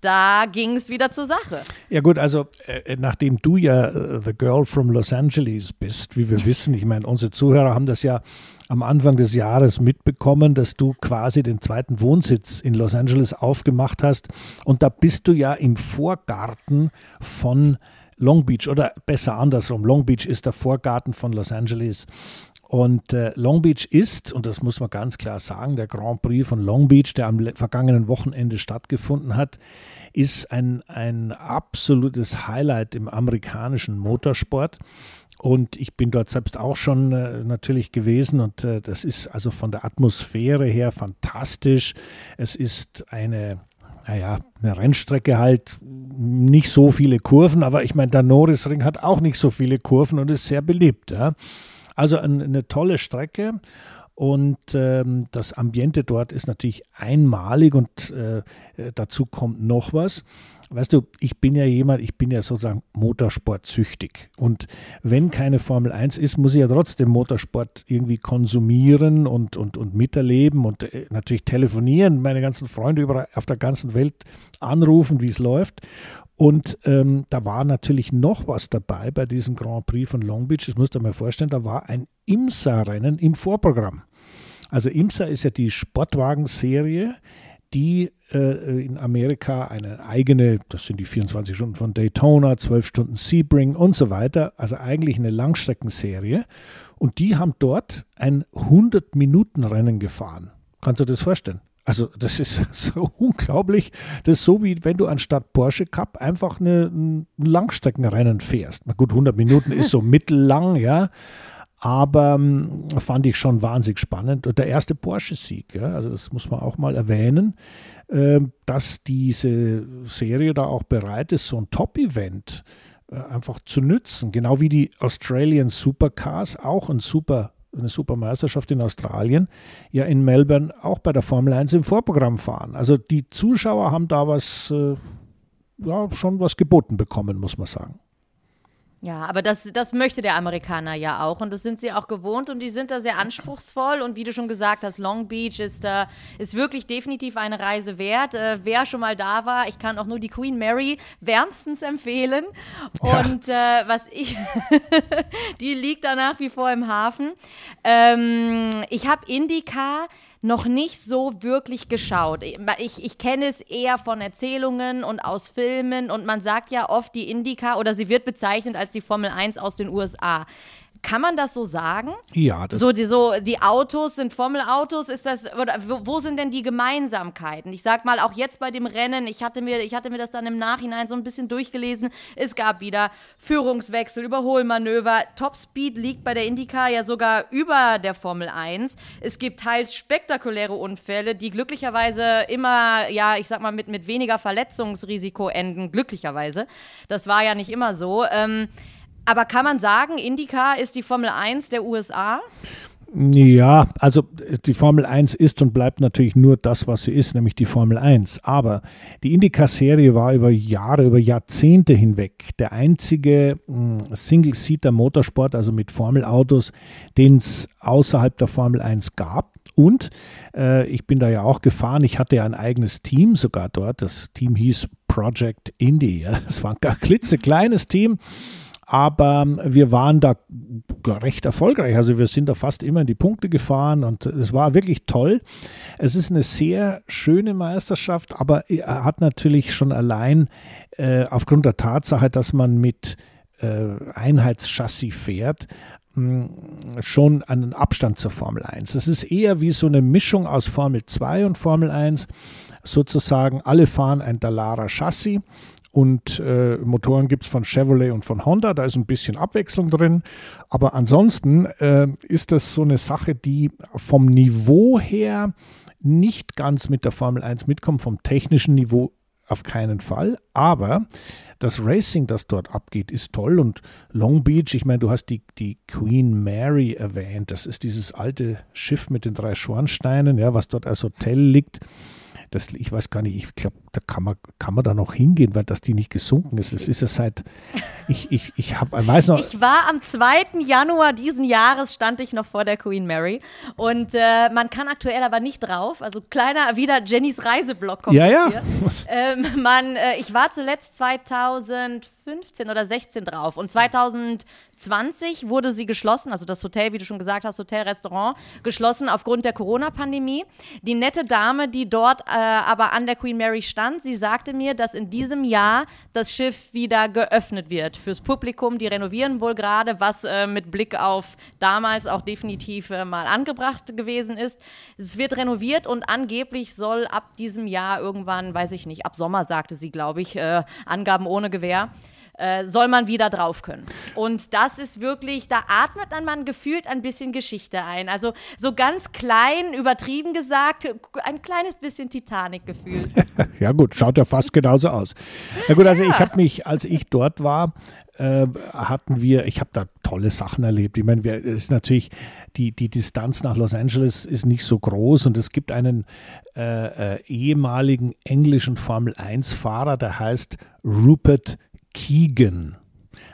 da ging es wieder zur Sache. Ja gut, also äh, äh, nachdem du ja äh, The Girl from Los Angeles bist, wie wir wissen, ich meine, unsere Zuhörer haben das ja am Anfang des Jahres mitbekommen, dass du quasi den zweiten Wohnsitz in Los Angeles aufgemacht hast. Und da bist du ja im Vorgarten von Long Beach oder besser andersrum. Long Beach ist der Vorgarten von Los Angeles. Und äh, Long Beach ist, und das muss man ganz klar sagen, der Grand Prix von Long Beach, der am vergangenen Wochenende stattgefunden hat, ist ein, ein absolutes Highlight im amerikanischen Motorsport. Und ich bin dort selbst auch schon äh, natürlich gewesen und äh, das ist also von der Atmosphäre her fantastisch. Es ist eine, naja, eine Rennstrecke halt, nicht so viele Kurven, aber ich meine, der Norrisring hat auch nicht so viele Kurven und ist sehr beliebt. Ja. Also eine tolle Strecke. Und ähm, das Ambiente dort ist natürlich einmalig und äh, dazu kommt noch was. Weißt du, ich bin ja jemand, ich bin ja sozusagen motorsportsüchtig. Und wenn keine Formel 1 ist, muss ich ja trotzdem Motorsport irgendwie konsumieren und, und, und miterleben und äh, natürlich telefonieren, meine ganzen Freunde überall auf der ganzen Welt anrufen, wie es läuft. Und ähm, da war natürlich noch was dabei bei diesem Grand Prix von Long Beach. Das musst du dir mal vorstellen, da war ein IMSA-Rennen im Vorprogramm. Also IMSA ist ja die Sportwagenserie, die äh, in Amerika eine eigene, das sind die 24 Stunden von Daytona, 12 Stunden Sebring und so weiter, also eigentlich eine Langstreckenserie. Und die haben dort ein 100-Minuten-Rennen gefahren. Kannst du das vorstellen? Also das ist so unglaublich. Das ist so, wie wenn du anstatt Porsche Cup einfach eine, ein Langstreckenrennen fährst. Na gut, 100 Minuten ist so mittellang, ja. Aber ähm, fand ich schon wahnsinnig spannend. Und der erste Porsche-Sieg, ja, also das muss man auch mal erwähnen, äh, dass diese Serie da auch bereit ist, so ein Top-Event äh, einfach zu nützen. Genau wie die Australian Supercars auch ein super eine Supermeisterschaft in Australien, ja in Melbourne auch bei der Formel 1 im Vorprogramm fahren. Also die Zuschauer haben da was, äh, ja, schon was geboten bekommen, muss man sagen. Ja, aber das, das möchte der Amerikaner ja auch und das sind sie auch gewohnt und die sind da sehr anspruchsvoll und wie du schon gesagt hast, Long Beach ist, äh, ist wirklich definitiv eine Reise wert. Äh, wer schon mal da war, ich kann auch nur die Queen Mary wärmstens empfehlen und ja. äh, was ich, die liegt da nach wie vor im Hafen. Ähm, ich habe IndyCar noch nicht so wirklich geschaut. Ich, ich kenne es eher von Erzählungen und aus Filmen und man sagt ja oft die Indica oder sie wird bezeichnet als die Formel 1 aus den USA. Kann man das so sagen? Ja, das so die, so die Autos sind Formelautos. Ist das oder wo sind denn die Gemeinsamkeiten? Ich sag mal auch jetzt bei dem Rennen. Ich hatte mir ich hatte mir das dann im Nachhinein so ein bisschen durchgelesen. Es gab wieder Führungswechsel, Überholmanöver. Topspeed liegt bei der IndyCar ja sogar über der Formel 1. Es gibt teils spektakuläre Unfälle, die glücklicherweise immer ja ich sag mal mit mit weniger Verletzungsrisiko enden. Glücklicherweise. Das war ja nicht immer so. Ähm, aber kann man sagen, IndyCar ist die Formel 1 der USA? Ja, also die Formel 1 ist und bleibt natürlich nur das, was sie ist, nämlich die Formel 1. Aber die IndyCar-Serie war über Jahre, über Jahrzehnte hinweg der einzige hm, Single-Seater-Motorsport, also mit Formelautos, den es außerhalb der Formel 1 gab. Und äh, ich bin da ja auch gefahren. Ich hatte ja ein eigenes Team sogar dort. Das Team hieß Project Indy. Das war ein klitzekleines Team aber wir waren da recht erfolgreich. Also wir sind da fast immer in die Punkte gefahren und es war wirklich toll. Es ist eine sehr schöne Meisterschaft, aber er hat natürlich schon allein äh, aufgrund der Tatsache, dass man mit äh, Einheitschassis fährt, mh, schon einen Abstand zur Formel 1. Es ist eher wie so eine Mischung aus Formel 2 und Formel 1. Sozusagen, alle fahren ein Dallara Chassis und äh, Motoren gibt es von Chevrolet und von Honda. Da ist ein bisschen Abwechslung drin. Aber ansonsten äh, ist das so eine Sache, die vom Niveau her nicht ganz mit der Formel 1 mitkommt, vom technischen Niveau auf keinen Fall. Aber das Racing, das dort abgeht, ist toll. Und Long Beach, ich meine, du hast die, die Queen Mary erwähnt. Das ist dieses alte Schiff mit den drei Schornsteinen, ja, was dort als Hotel liegt das, ich weiß gar nicht, ich glaube, da kann man, kann man da noch hingehen, weil das die nicht gesunken ist. Es ist ja seit, ich, ich, ich habe, weiß noch. Ich war am 2. Januar diesen Jahres, stand ich noch vor der Queen Mary und äh, man kann aktuell aber nicht drauf, also kleiner, wieder Jennys Reiseblock kommt ja, ja. hier. Ähm, man, äh, ich war zuletzt 2015 oder 16 drauf und 2020 wurde sie geschlossen, also das Hotel, wie du schon gesagt hast, Hotel, Restaurant, geschlossen aufgrund der Corona-Pandemie. Die nette Dame, die dort äh, aber an der Queen Mary stand, sie sagte mir, dass in diesem Jahr das Schiff wieder geöffnet wird fürs Publikum. Die renovieren wohl gerade, was äh, mit Blick auf damals auch definitiv äh, mal angebracht gewesen ist. Es wird renoviert und angeblich soll ab diesem Jahr irgendwann, weiß ich nicht, ab Sommer sagte sie, glaube ich, äh, Angaben ohne Gewähr äh, soll man wieder drauf können. Und das ist wirklich, da atmet dann man gefühlt ein bisschen Geschichte ein. Also so ganz klein, übertrieben gesagt, ein kleines bisschen Titanic-Gefühl. ja gut, schaut ja fast genauso aus. Ja gut, also ja. ich habe mich, als ich dort war, äh, hatten wir, ich habe da tolle Sachen erlebt. Ich meine, es ist natürlich, die, die Distanz nach Los Angeles ist nicht so groß und es gibt einen äh, äh, ehemaligen englischen Formel-1-Fahrer, der heißt Rupert Keegan.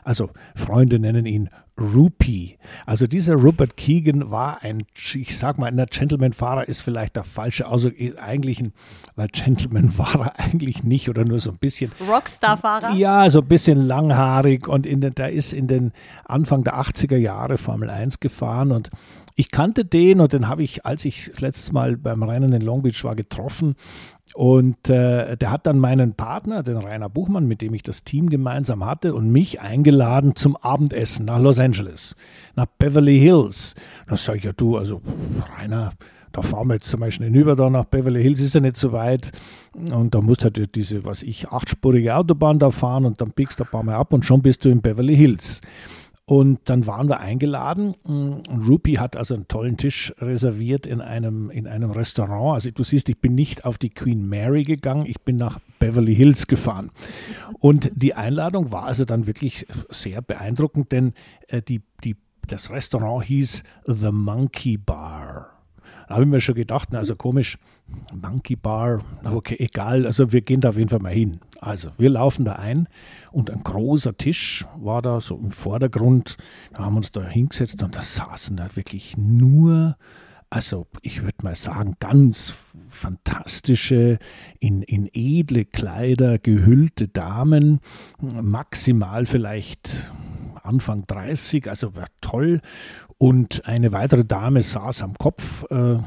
Also Freunde nennen ihn Rupee. Also dieser Rupert Keegan war ein, ich sag mal, ein Gentleman-Fahrer ist vielleicht der falsche, also eigentlich ein, weil Gentleman war er eigentlich nicht oder nur so ein bisschen. Rockstar-Fahrer? Ja, so ein bisschen langhaarig und in den, der ist in den Anfang der 80er Jahre Formel 1 gefahren und ich kannte den und den habe ich, als ich das letzte Mal beim Rennen in Long Beach war, getroffen. Und äh, der hat dann meinen Partner, den Rainer Buchmann, mit dem ich das Team gemeinsam hatte, und mich eingeladen zum Abendessen nach Los Angeles, nach Beverly Hills. Da sage ich ja, du, also Rainer, da fahren wir jetzt zum Beispiel hinüber da nach Beverly Hills, ist ja nicht so weit. Und da musst du halt diese, was ich, achtspurige Autobahn da fahren und dann biegst du ein paar Mal ab und schon bist du in Beverly Hills. Und dann waren wir eingeladen. Und Rupi hat also einen tollen Tisch reserviert in einem, in einem Restaurant. Also du siehst, ich bin nicht auf die Queen Mary gegangen, ich bin nach Beverly Hills gefahren. Und die Einladung war also dann wirklich sehr beeindruckend, denn äh, die, die, das Restaurant hieß The Monkey Bar. Da habe ich mir schon gedacht, also komisch, Monkey Bar, okay, egal, also wir gehen da auf jeden Fall mal hin. Also wir laufen da ein und ein großer Tisch war da so im Vordergrund. Da haben wir uns da hingesetzt und da saßen da wirklich nur, also ich würde mal sagen, ganz fantastische, in, in edle Kleider gehüllte Damen, maximal vielleicht Anfang 30, also war toll. Und eine weitere Dame saß am Kopf äh,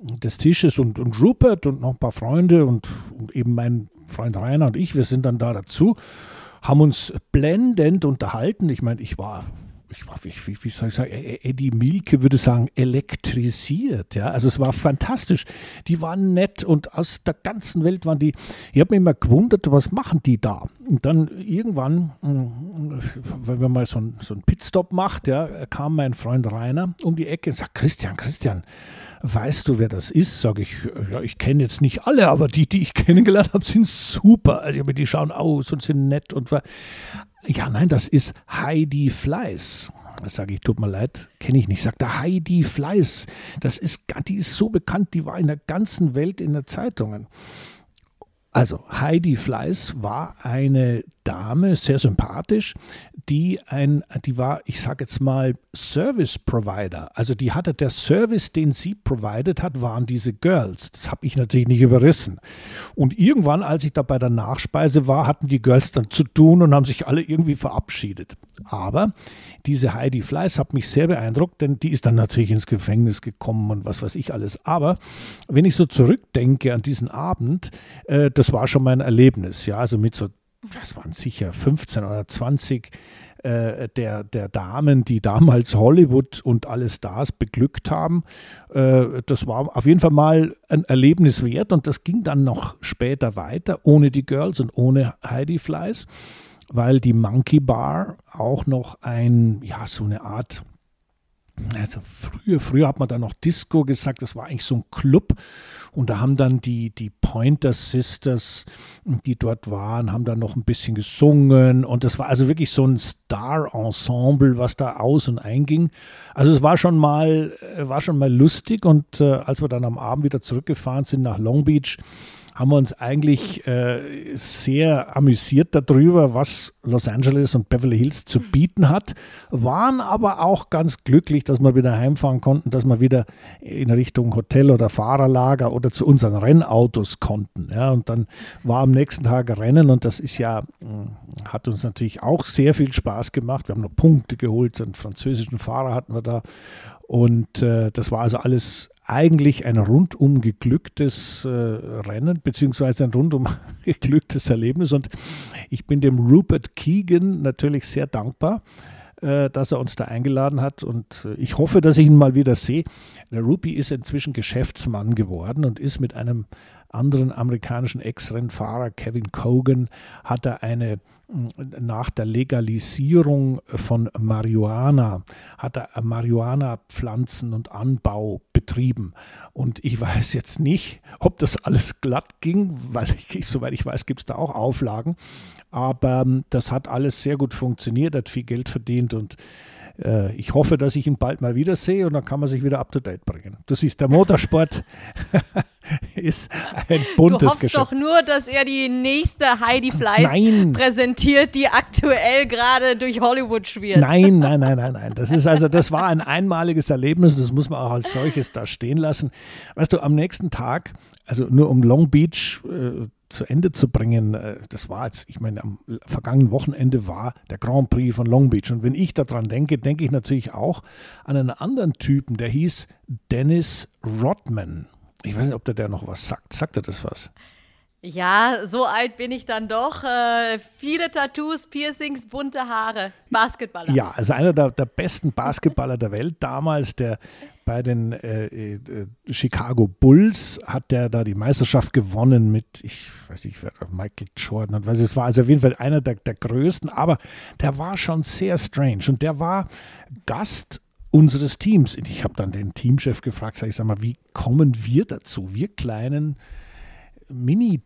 des Tisches und, und Rupert und noch ein paar Freunde und, und eben mein Freund Rainer und ich, wir sind dann da dazu, haben uns blendend unterhalten. Ich meine, ich war ich war, wie, wie, soll ich sagen, e-, e-, Eddie Milke würde sagen, elektrisiert. Ja? Also es war fantastisch. Die waren nett und aus der ganzen Welt waren die. Ich habe mich immer gewundert, was machen die da? Und dann irgendwann, hm, wenn man mal so, ein, so einen Pitstop macht, ja, kam mein Freund Rainer um die Ecke und sagt, Christian, Christian, weißt du, wer das ist? Sage ich, ja, ich kenne jetzt nicht alle, aber die, die ich kennengelernt habe, sind super. Also die schauen aus und sind nett und ja, nein, das ist Heidi Fleiß. Das sage ich, tut mir leid, kenne ich nicht. Sagt der Heidi Fleiß. Das ist, die ist so bekannt, die war in der ganzen Welt in den Zeitungen. Also Heidi Fleiß war eine Dame, sehr sympathisch, die ein, die war, ich sage jetzt mal, Service Provider. Also die hatte der Service, den sie provided hat, waren diese Girls. Das habe ich natürlich nicht überrissen. Und irgendwann, als ich da bei der Nachspeise war, hatten die Girls dann zu tun und haben sich alle irgendwie verabschiedet. Aber diese Heidi Fleiß hat mich sehr beeindruckt, denn die ist dann natürlich ins Gefängnis gekommen und was weiß ich alles. Aber wenn ich so zurückdenke an diesen Abend, äh, das war schon mein Erlebnis. Ja, also mit so das waren sicher 15 oder 20 äh, der, der Damen, die damals Hollywood und alle Stars beglückt haben. Äh, das war auf jeden Fall mal ein Erlebnis wert und das ging dann noch später weiter, ohne die Girls und ohne Heidi Fleiß, weil die Monkey Bar auch noch ein, ja, so eine Art also früher, früher hat man da noch Disco gesagt, das war eigentlich so ein Club. Und da haben dann die, die Pointer Sisters, die dort waren, haben dann noch ein bisschen gesungen. Und das war also wirklich so ein Star-Ensemble, was da aus und einging. Also es war schon mal, äh, war schon mal lustig. Und äh, als wir dann am Abend wieder zurückgefahren sind nach Long Beach, haben wir uns eigentlich äh, sehr amüsiert darüber, was Los Angeles und Beverly Hills zu bieten hat, waren aber auch ganz glücklich, dass wir wieder heimfahren konnten, dass wir wieder in Richtung Hotel oder Fahrerlager oder zu unseren Rennautos konnten. Ja, und dann war am nächsten Tag Rennen und das ist ja, hm, hat uns natürlich auch sehr viel Spaß gemacht. Wir haben noch Punkte geholt, einen französischen Fahrer hatten wir da und äh, das war also alles eigentlich ein rundum geglücktes äh, Rennen, beziehungsweise ein rundum geglücktes Erlebnis. Und ich bin dem Rupert Keegan natürlich sehr dankbar, äh, dass er uns da eingeladen hat. Und äh, ich hoffe, dass ich ihn mal wieder sehe. Der Rupi ist inzwischen Geschäftsmann geworden und ist mit einem anderen amerikanischen Ex-Rennfahrer, Kevin Cogan, hat er eine nach der Legalisierung von Marihuana hat er Marihuana-Pflanzen und Anbau betrieben. Und ich weiß jetzt nicht, ob das alles glatt ging, weil ich, soweit ich weiß, gibt es da auch Auflagen. Aber ähm, das hat alles sehr gut funktioniert, hat viel Geld verdient und äh, ich hoffe, dass ich ihn bald mal wiedersehe und dann kann man sich wieder up to date bringen. Du siehst, der Motorsport ist ein buntes Du hoffst Geschäft. doch nur, dass er die nächste Heidi Fleiß nein. präsentiert, die aktuell gerade durch Hollywood schwirrt. Nein, nein, nein, nein, nein. Das ist also, das war ein einmaliges Erlebnis. Das muss man auch als solches da stehen lassen. Weißt du, am nächsten Tag, also nur um Long Beach äh, zu Ende zu bringen, äh, das war jetzt, ich meine, am vergangenen Wochenende war der Grand Prix von Long Beach. Und wenn ich daran denke, denke ich natürlich auch an einen anderen Typen, der hieß Dennis Rodman. Ich weiß nicht, ob der, der noch was sagt. Sagt er das was? Ja, so alt bin ich dann doch. Äh, viele Tattoos, Piercings, bunte Haare. Basketballer. Ja, also einer der, der besten Basketballer der Welt damals, der bei den äh, äh, Chicago Bulls hat der da die Meisterschaft gewonnen mit, ich weiß nicht, Michael Jordan und was es war. Also auf jeden Fall einer der, der größten, aber der war schon sehr strange und der war Gast unseres Teams. Ich habe dann den Teamchef gefragt, sag ich sag mal, wie kommen wir dazu, wir kleinen Mini-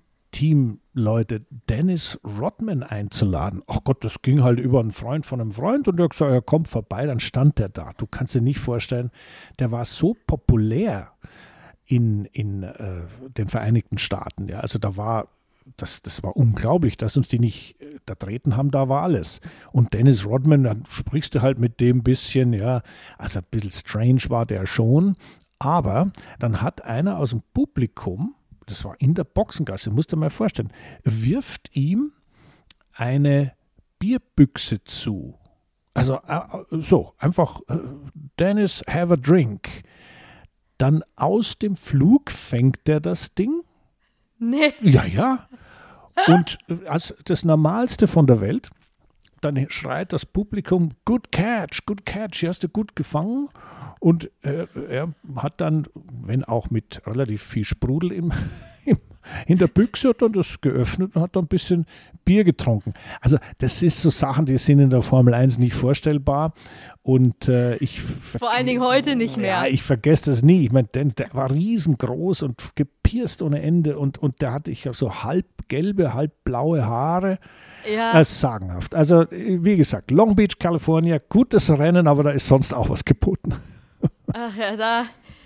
Teamleute Dennis Rodman einzuladen. Ach Gott, das ging halt über einen Freund von einem Freund und der hat gesagt, er kommt vorbei, dann stand der da. Du kannst dir nicht vorstellen, der war so populär in, in äh, den Vereinigten Staaten. Ja. Also da war, das, das war unglaublich, dass uns die nicht äh, da treten haben, da war alles. Und Dennis Rodman, dann sprichst du halt mit dem bisschen, ja, also ein bisschen strange war der schon, aber dann hat einer aus dem Publikum das war in der Boxengasse, musst du mal vorstellen, wirft ihm eine Bierbüchse zu. Also äh, so, einfach, äh, Dennis, have a drink. Dann aus dem Flug fängt er das Ding. Nee. Ja, ja. Und äh, als das Normalste von der Welt, dann schreit das Publikum, good catch, good catch, hier hast du gut gefangen. Und äh, er hat dann, wenn auch mit relativ viel Sprudel im, im, in der Büchse, hat dann das geöffnet und hat dann ein bisschen Bier getrunken. Also das ist so Sachen, die sind in der Formel 1 nicht vorstellbar. Und äh, ich vor allen Dingen heute nicht mehr. Ja, ich vergesse das nie. Ich meine, der, der, war riesengroß und gepierst ohne Ende und, und der hatte ich so halb gelbe, halb blaue Haare. Ja. Das ist sagenhaft. Also, wie gesagt, Long Beach, California, gutes Rennen, aber da ist sonst auch was geboten. Ach ja, da.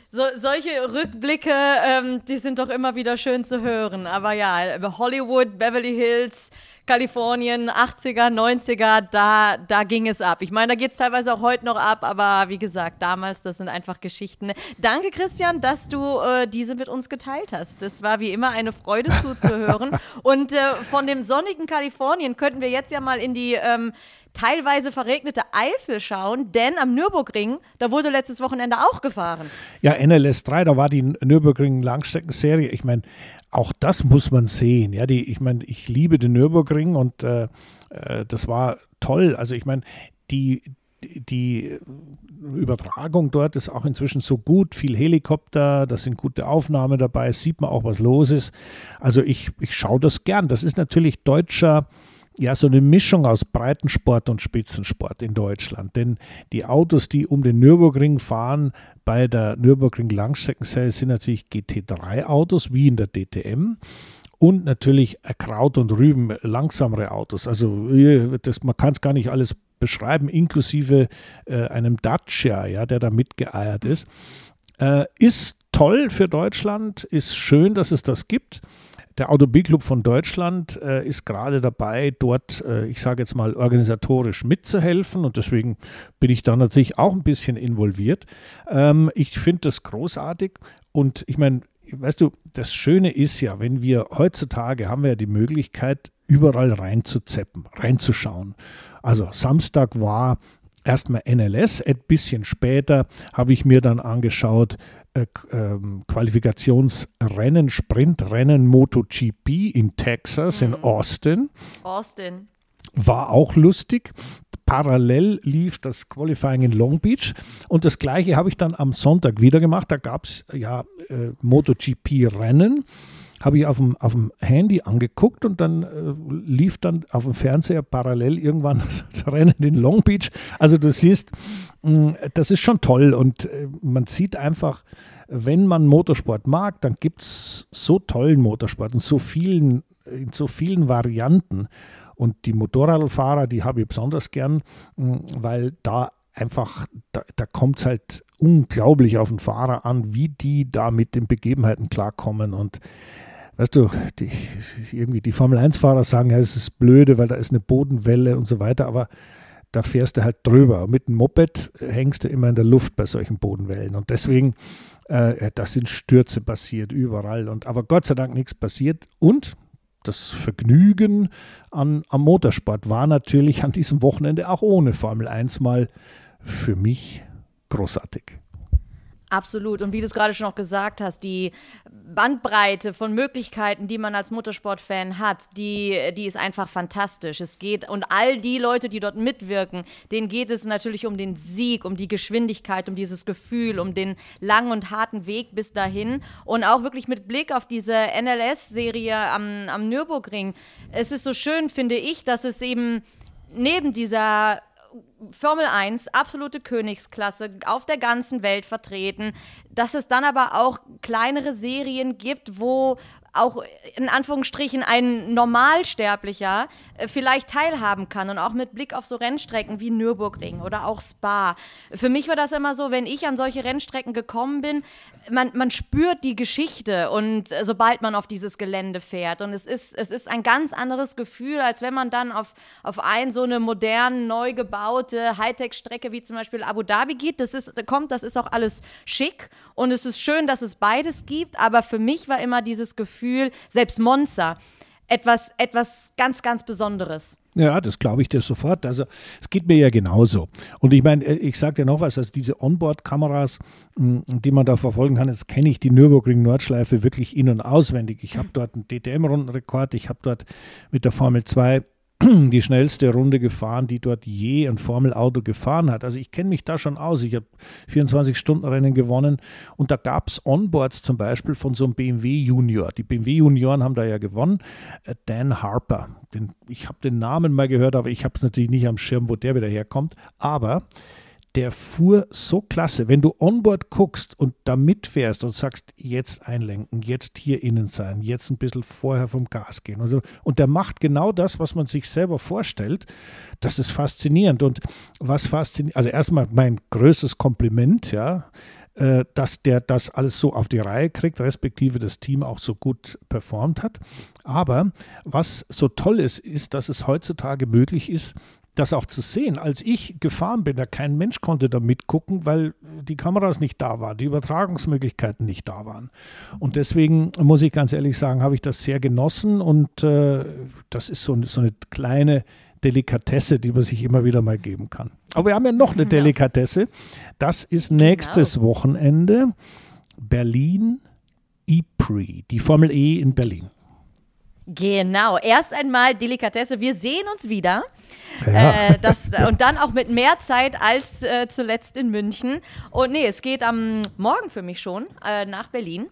So, solche Rückblicke, ähm, die sind doch immer wieder schön zu hören. Aber ja, Hollywood, Beverly Hills, Kalifornien, 80er, 90er, da, da ging es ab. Ich meine, da geht es teilweise auch heute noch ab, aber wie gesagt, damals, das sind einfach Geschichten. Danke, Christian, dass du äh, diese mit uns geteilt hast. Das war wie immer eine Freude zuzuhören. Und äh, von dem sonnigen Kalifornien könnten wir jetzt ja mal in die ähm, teilweise verregnete Eifel schauen, denn am Nürburgring, da wurde letztes Wochenende auch gefahren. Ja, NLS 3, da war die Nürburgring Langstreckenserie. Ich meine, auch das muss man sehen. Ja, die, ich meine, ich liebe den Nürburgring und äh, äh, das war toll. Also ich meine, die, die Übertragung dort ist auch inzwischen so gut, viel Helikopter, da sind gute Aufnahmen dabei, sieht man auch, was los ist. Also ich, ich schaue das gern. Das ist natürlich deutscher ja so eine Mischung aus Breitensport und Spitzensport in Deutschland. Denn die Autos, die um den Nürburgring fahren, bei der Nürburgring Langstreckenserie sind natürlich GT3-Autos, wie in der DTM. Und natürlich Kraut und Rüben, langsamere Autos. Also das, man kann es gar nicht alles beschreiben, inklusive äh, einem Dacia, ja, der da mitgeeiert ist. Äh, ist toll für Deutschland, ist schön, dass es das gibt. Der Automobilclub von Deutschland äh, ist gerade dabei, dort, äh, ich sage jetzt mal, organisatorisch mitzuhelfen und deswegen bin ich da natürlich auch ein bisschen involviert. Ähm, ich finde das großartig und ich meine, weißt du, das Schöne ist ja, wenn wir heutzutage haben wir ja die Möglichkeit, überall reinzuzeppen, reinzuschauen. Also Samstag war erstmal NLS, ein bisschen später habe ich mir dann angeschaut, äh, ähm, Qualifikationsrennen, Sprintrennen MotoGP in Texas, mhm. in Austin. Austin. war auch lustig. Parallel lief das Qualifying in Long Beach und das gleiche habe ich dann am Sonntag wieder gemacht. Da gab es ja äh, MotoGP-Rennen habe ich auf dem, auf dem Handy angeguckt und dann äh, lief dann auf dem Fernseher parallel irgendwann das Rennen in Long Beach. Also du siehst, mh, mm, das ist schon toll und äh, man sieht einfach, wenn man Motorsport mag, dann gibt es so tollen Motorsport und so vielen, in so vielen Varianten. Und die Motorradfahrer, die habe ich besonders gern, mh, weil da einfach, da, da kommt es halt unglaublich auf den Fahrer an, wie die da mit den Begebenheiten klarkommen. Und weißt du, die, irgendwie die Formel-1-Fahrer sagen, ja, es ist blöde, weil da ist eine Bodenwelle und so weiter, aber da fährst du halt drüber. Mit dem Moped hängst du immer in der Luft bei solchen Bodenwellen. Und deswegen, äh, da sind Stürze passiert überall. Und, aber Gott sei Dank nichts passiert. Und das Vergnügen an, am Motorsport war natürlich an diesem Wochenende auch ohne Formel 1 mal für mich großartig. Absolut. Und wie du es gerade schon auch gesagt hast, die Bandbreite von Möglichkeiten, die man als Motorsportfan hat, die, die ist einfach fantastisch. Es geht, und all die Leute, die dort mitwirken, denen geht es natürlich um den Sieg, um die Geschwindigkeit, um dieses Gefühl, um den langen und harten Weg bis dahin. Und auch wirklich mit Blick auf diese NLS-Serie am, am Nürburgring. Es ist so schön, finde ich, dass es eben neben dieser Formel 1, absolute Königsklasse, auf der ganzen Welt vertreten, dass es dann aber auch kleinere Serien gibt, wo auch in Anführungsstrichen ein Normalsterblicher äh, vielleicht teilhaben kann und auch mit Blick auf so Rennstrecken wie Nürburgring oder auch Spa. Für mich war das immer so, wenn ich an solche Rennstrecken gekommen bin, man, man spürt die Geschichte und äh, sobald man auf dieses Gelände fährt und es ist, es ist ein ganz anderes Gefühl, als wenn man dann auf, auf ein so eine modern, neu gebaute Hightech-Strecke wie zum Beispiel Abu Dhabi geht. Das ist, kommt, das ist auch alles schick und es ist schön, dass es beides gibt, aber für mich war immer dieses Gefühl, selbst Monza, etwas, etwas ganz, ganz Besonderes. Ja, das glaube ich dir sofort. Also es geht mir ja genauso. Und ich meine, äh, ich sage dir noch was, also diese Onboard-Kameras, hm, die man da verfolgen kann, jetzt kenne ich die Nürburgring-Nordschleife wirklich in- und auswendig. Ich habe dort einen DTM-Rundenrekord, ich habe dort mit der Formel 2 die schnellste Runde gefahren, die dort je ein Formelauto gefahren hat. Also ich kenne mich da schon aus. Ich habe 24-Stunden-Rennen gewonnen und da gab es Onboards zum Beispiel von so einem BMW Junior. Die BMW Junioren haben da ja gewonnen. Äh, Dan Harper. Den, ich habe den Namen mal gehört, aber ich habe es natürlich nicht am Schirm, wo der wieder herkommt. Aber der fuhr so klasse. Wenn du onboard guckst und da mitfährst und sagst, jetzt einlenken, jetzt hier innen sein, jetzt ein bisschen vorher vom Gas gehen. Und, so, und der macht genau das, was man sich selber vorstellt. Das ist faszinierend. Und was fasziniert, also erstmal mein größtes Kompliment, ja, äh, dass der das alles so auf die Reihe kriegt, respektive das Team auch so gut performt hat. Aber was so toll ist, ist, dass es heutzutage möglich ist, das auch zu sehen. Als ich gefahren bin, da kein Mensch konnte da mitgucken, weil die Kameras nicht da waren, die Übertragungsmöglichkeiten nicht da waren. Und deswegen muss ich ganz ehrlich sagen, habe ich das sehr genossen und äh, das ist so, so, eine kleine Delikatesse, die man sich immer wieder mal geben kann. Aber wir haben ja noch eine Delikatesse. Das ist nächstes genau. Wochenende Berlin E-Pre, die Formel E in Berlin. Genau, erst einmal Delikatesse. Wir sehen uns wieder. Ja. Äh, das, und dann auch mit mehr Zeit als äh, zuletzt in München. Und nee, es geht am Morgen für mich schon äh, nach Berlin.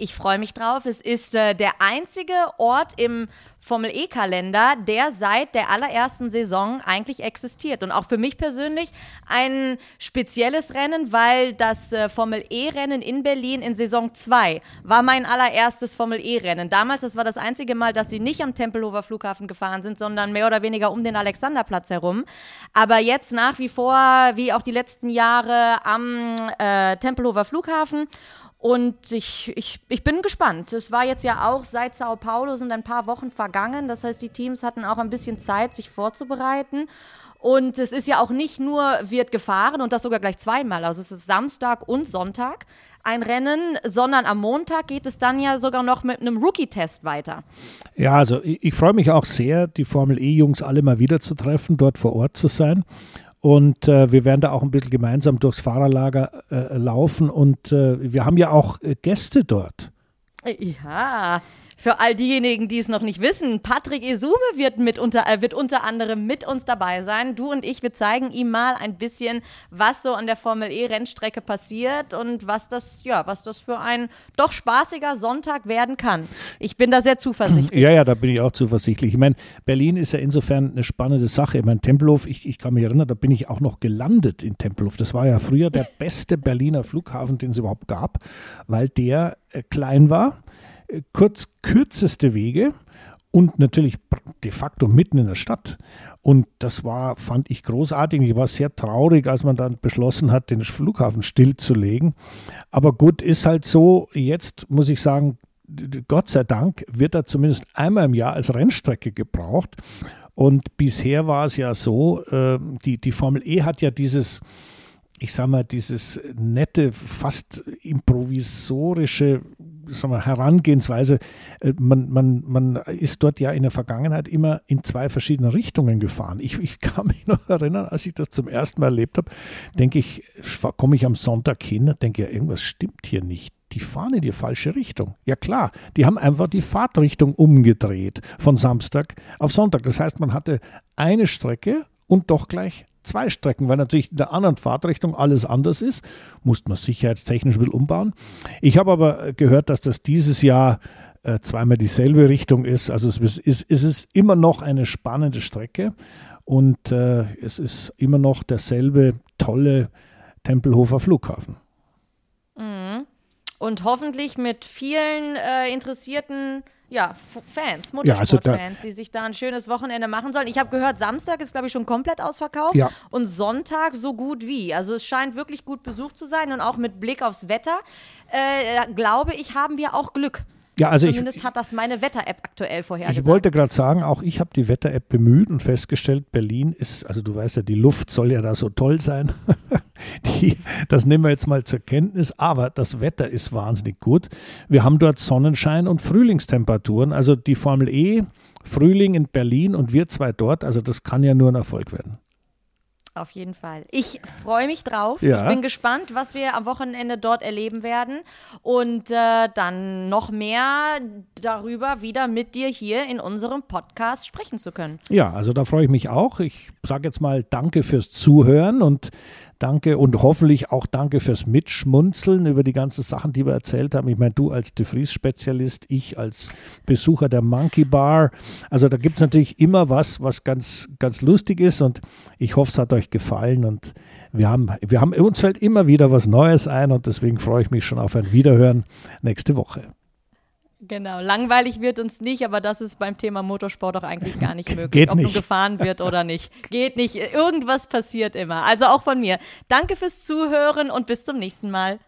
Ich freue mich drauf. Es ist äh, der einzige Ort im Formel E-Kalender, der seit der allerersten Saison eigentlich existiert. Und auch für mich persönlich ein spezielles Rennen, weil das äh, Formel E-Rennen in Berlin in Saison 2 war mein allererstes Formel E-Rennen. Damals, das war das einzige Mal, dass sie nicht am Tempelhofer Flughafen gefahren sind, sondern mehr oder weniger um den Alexanderplatz herum. Aber jetzt nach wie vor, wie auch die letzten Jahre, am äh, Tempelhofer Flughafen. Und ich, ich, ich bin gespannt. Es war jetzt ja auch seit Sao Paulo sind ein paar Wochen vergangen. Das heißt, die Teams hatten auch ein bisschen Zeit, sich vorzubereiten. Und es ist ja auch nicht nur wird gefahren und das sogar gleich zweimal. Also es ist Samstag und Sonntag ein Rennen, sondern am Montag geht es dann ja sogar noch mit einem Rookie-Test weiter. Ja, also ich, ich freue mich auch sehr, die Formel E-Jungs alle mal wieder zu treffen, dort vor Ort zu sein. Und äh, wir werden da auch ein bisschen gemeinsam durchs Fahrerlager äh, laufen. Und äh, wir haben ja auch äh, Gäste dort. Ja, für all diejenigen, die es noch nicht wissen, Patrick Esume wird, mit unter, äh, wird unter anderem mit uns dabei sein. Du und ich, wir zeigen ihm mal ein bisschen, was so an der Formel E Rennstrecke passiert und was das, ja, was das für ein doch spaßiger Sonntag werden kann. Ich bin da sehr zuversichtlich. Ja, ja, da bin ich auch zuversichtlich. Ich meine, Berlin ist ja insofern eine spannende Sache. Ich meine, Tempelhof, ich, ich kann mich erinnern, da bin ich auch noch gelandet in Tempelhof. Das war ja früher der beste Berliner Flughafen, den es überhaupt gab, weil der äh, klein war, kurz kürzeste Wege und natürlich de facto mitten in der Stadt. Und das war, fand ich großartig. Ich war sehr traurig, als man dann beschlossen hat, den Flughafen stillzulegen. Aber gut, ist halt so. Jetzt muss ich sagen, Gott sei Dank wird er zumindest einmal im Jahr als Rennstrecke gebraucht. Und bisher war es ja so, äh, die, die Formel E hat ja dieses, ich sag mal, dieses nette, fast improvisorische sag mal, Herangehensweise. Äh, man, man, man ist dort ja in der Vergangenheit immer in zwei verschiedene Richtungen gefahren. Ich, ich kann mich noch erinnern, als ich das zum ersten Mal erlebt habe, denke ich, komme ich am Sonntag hin und denke, ja, irgendwas stimmt hier nicht die fahren in die falsche Richtung. Ja klar, die haben einfach die Fahrtrichtung umgedreht von Samstag auf Sonntag. Das heißt, man hatte eine Strecke und doch gleich zwei Strecken, weil natürlich in der anderen Fahrtrichtung alles anders ist. Musste man sicherheitstechnisch ein bisschen umbauen. Ich habe aber gehört, dass das dieses Jahr äh, zweimal dieselbe Richtung ist. Also es ist, es ist immer noch eine spannende Strecke und äh, es ist immer noch derselbe tolle Tempelhofer Flughafen und hoffentlich mit vielen äh, interessierten ja, Fans, Motorsportfans, ja, also die sich da ein schönes Wochenende machen sollen. Ich habe gehört, Samstag ist, glaube ich, schon komplett ausverkauft ja. und Sonntag so gut wie. Also es scheint wirklich gut besucht zu sein und auch mit Blick aufs Wetter, äh, glaube ich, haben wir auch Glück. Ja, also Zumindest ich, hat das meine Wetter-App aktuell vorhergesagt. Ich wollte gerade sagen, auch ich habe die Wetter-App bemüht und festgestellt, Berlin ist, also du weißt ja, die Luft soll ja da so toll sein. die, das nehmen wir jetzt mal zur Kenntnis, aber das Wetter ist wahnsinnig gut. Wir haben dort Sonnenschein und Frühlingstemperaturen. Also die Formel E, Frühling in Berlin und wir zwei dort, also das kann ja nur ein Erfolg werden. Auf jeden Fall. Ich freue mich drauf. Ja. Ich bin gespannt, was wir am Wochenende dort erleben werden. Und äh, dann noch mehr darüber wieder mit dir hier in unserem Podcast sprechen zu können. Ja, also da freue ich mich auch. Ich sage jetzt mal Danke fürs Zuhören und Danke und hoffentlich auch danke fürs Mitschmunzeln über die ganzen Sachen, die wir erzählt haben. Ich meine, du als De Vries-Spezialist, ich als Besucher der Monkey Bar. Also da gibt es natürlich immer was, was ganz, ganz lustig ist und ich hoffe, es hat euch gefallen und wir haben, wir haben, uns fällt immer wieder was Neues ein und deswegen freue ich mich schon auf ein Wiederhören nächste Woche. Genau, langweilig wird uns nicht, aber das ist beim Thema Motorsport auch eigentlich gar nicht möglich, Geht ob nicht. nun gefahren wird oder nicht. Geht nicht, irgendwas passiert immer. Also auch von mir. Danke fürs Zuhören und bis zum nächsten Mal.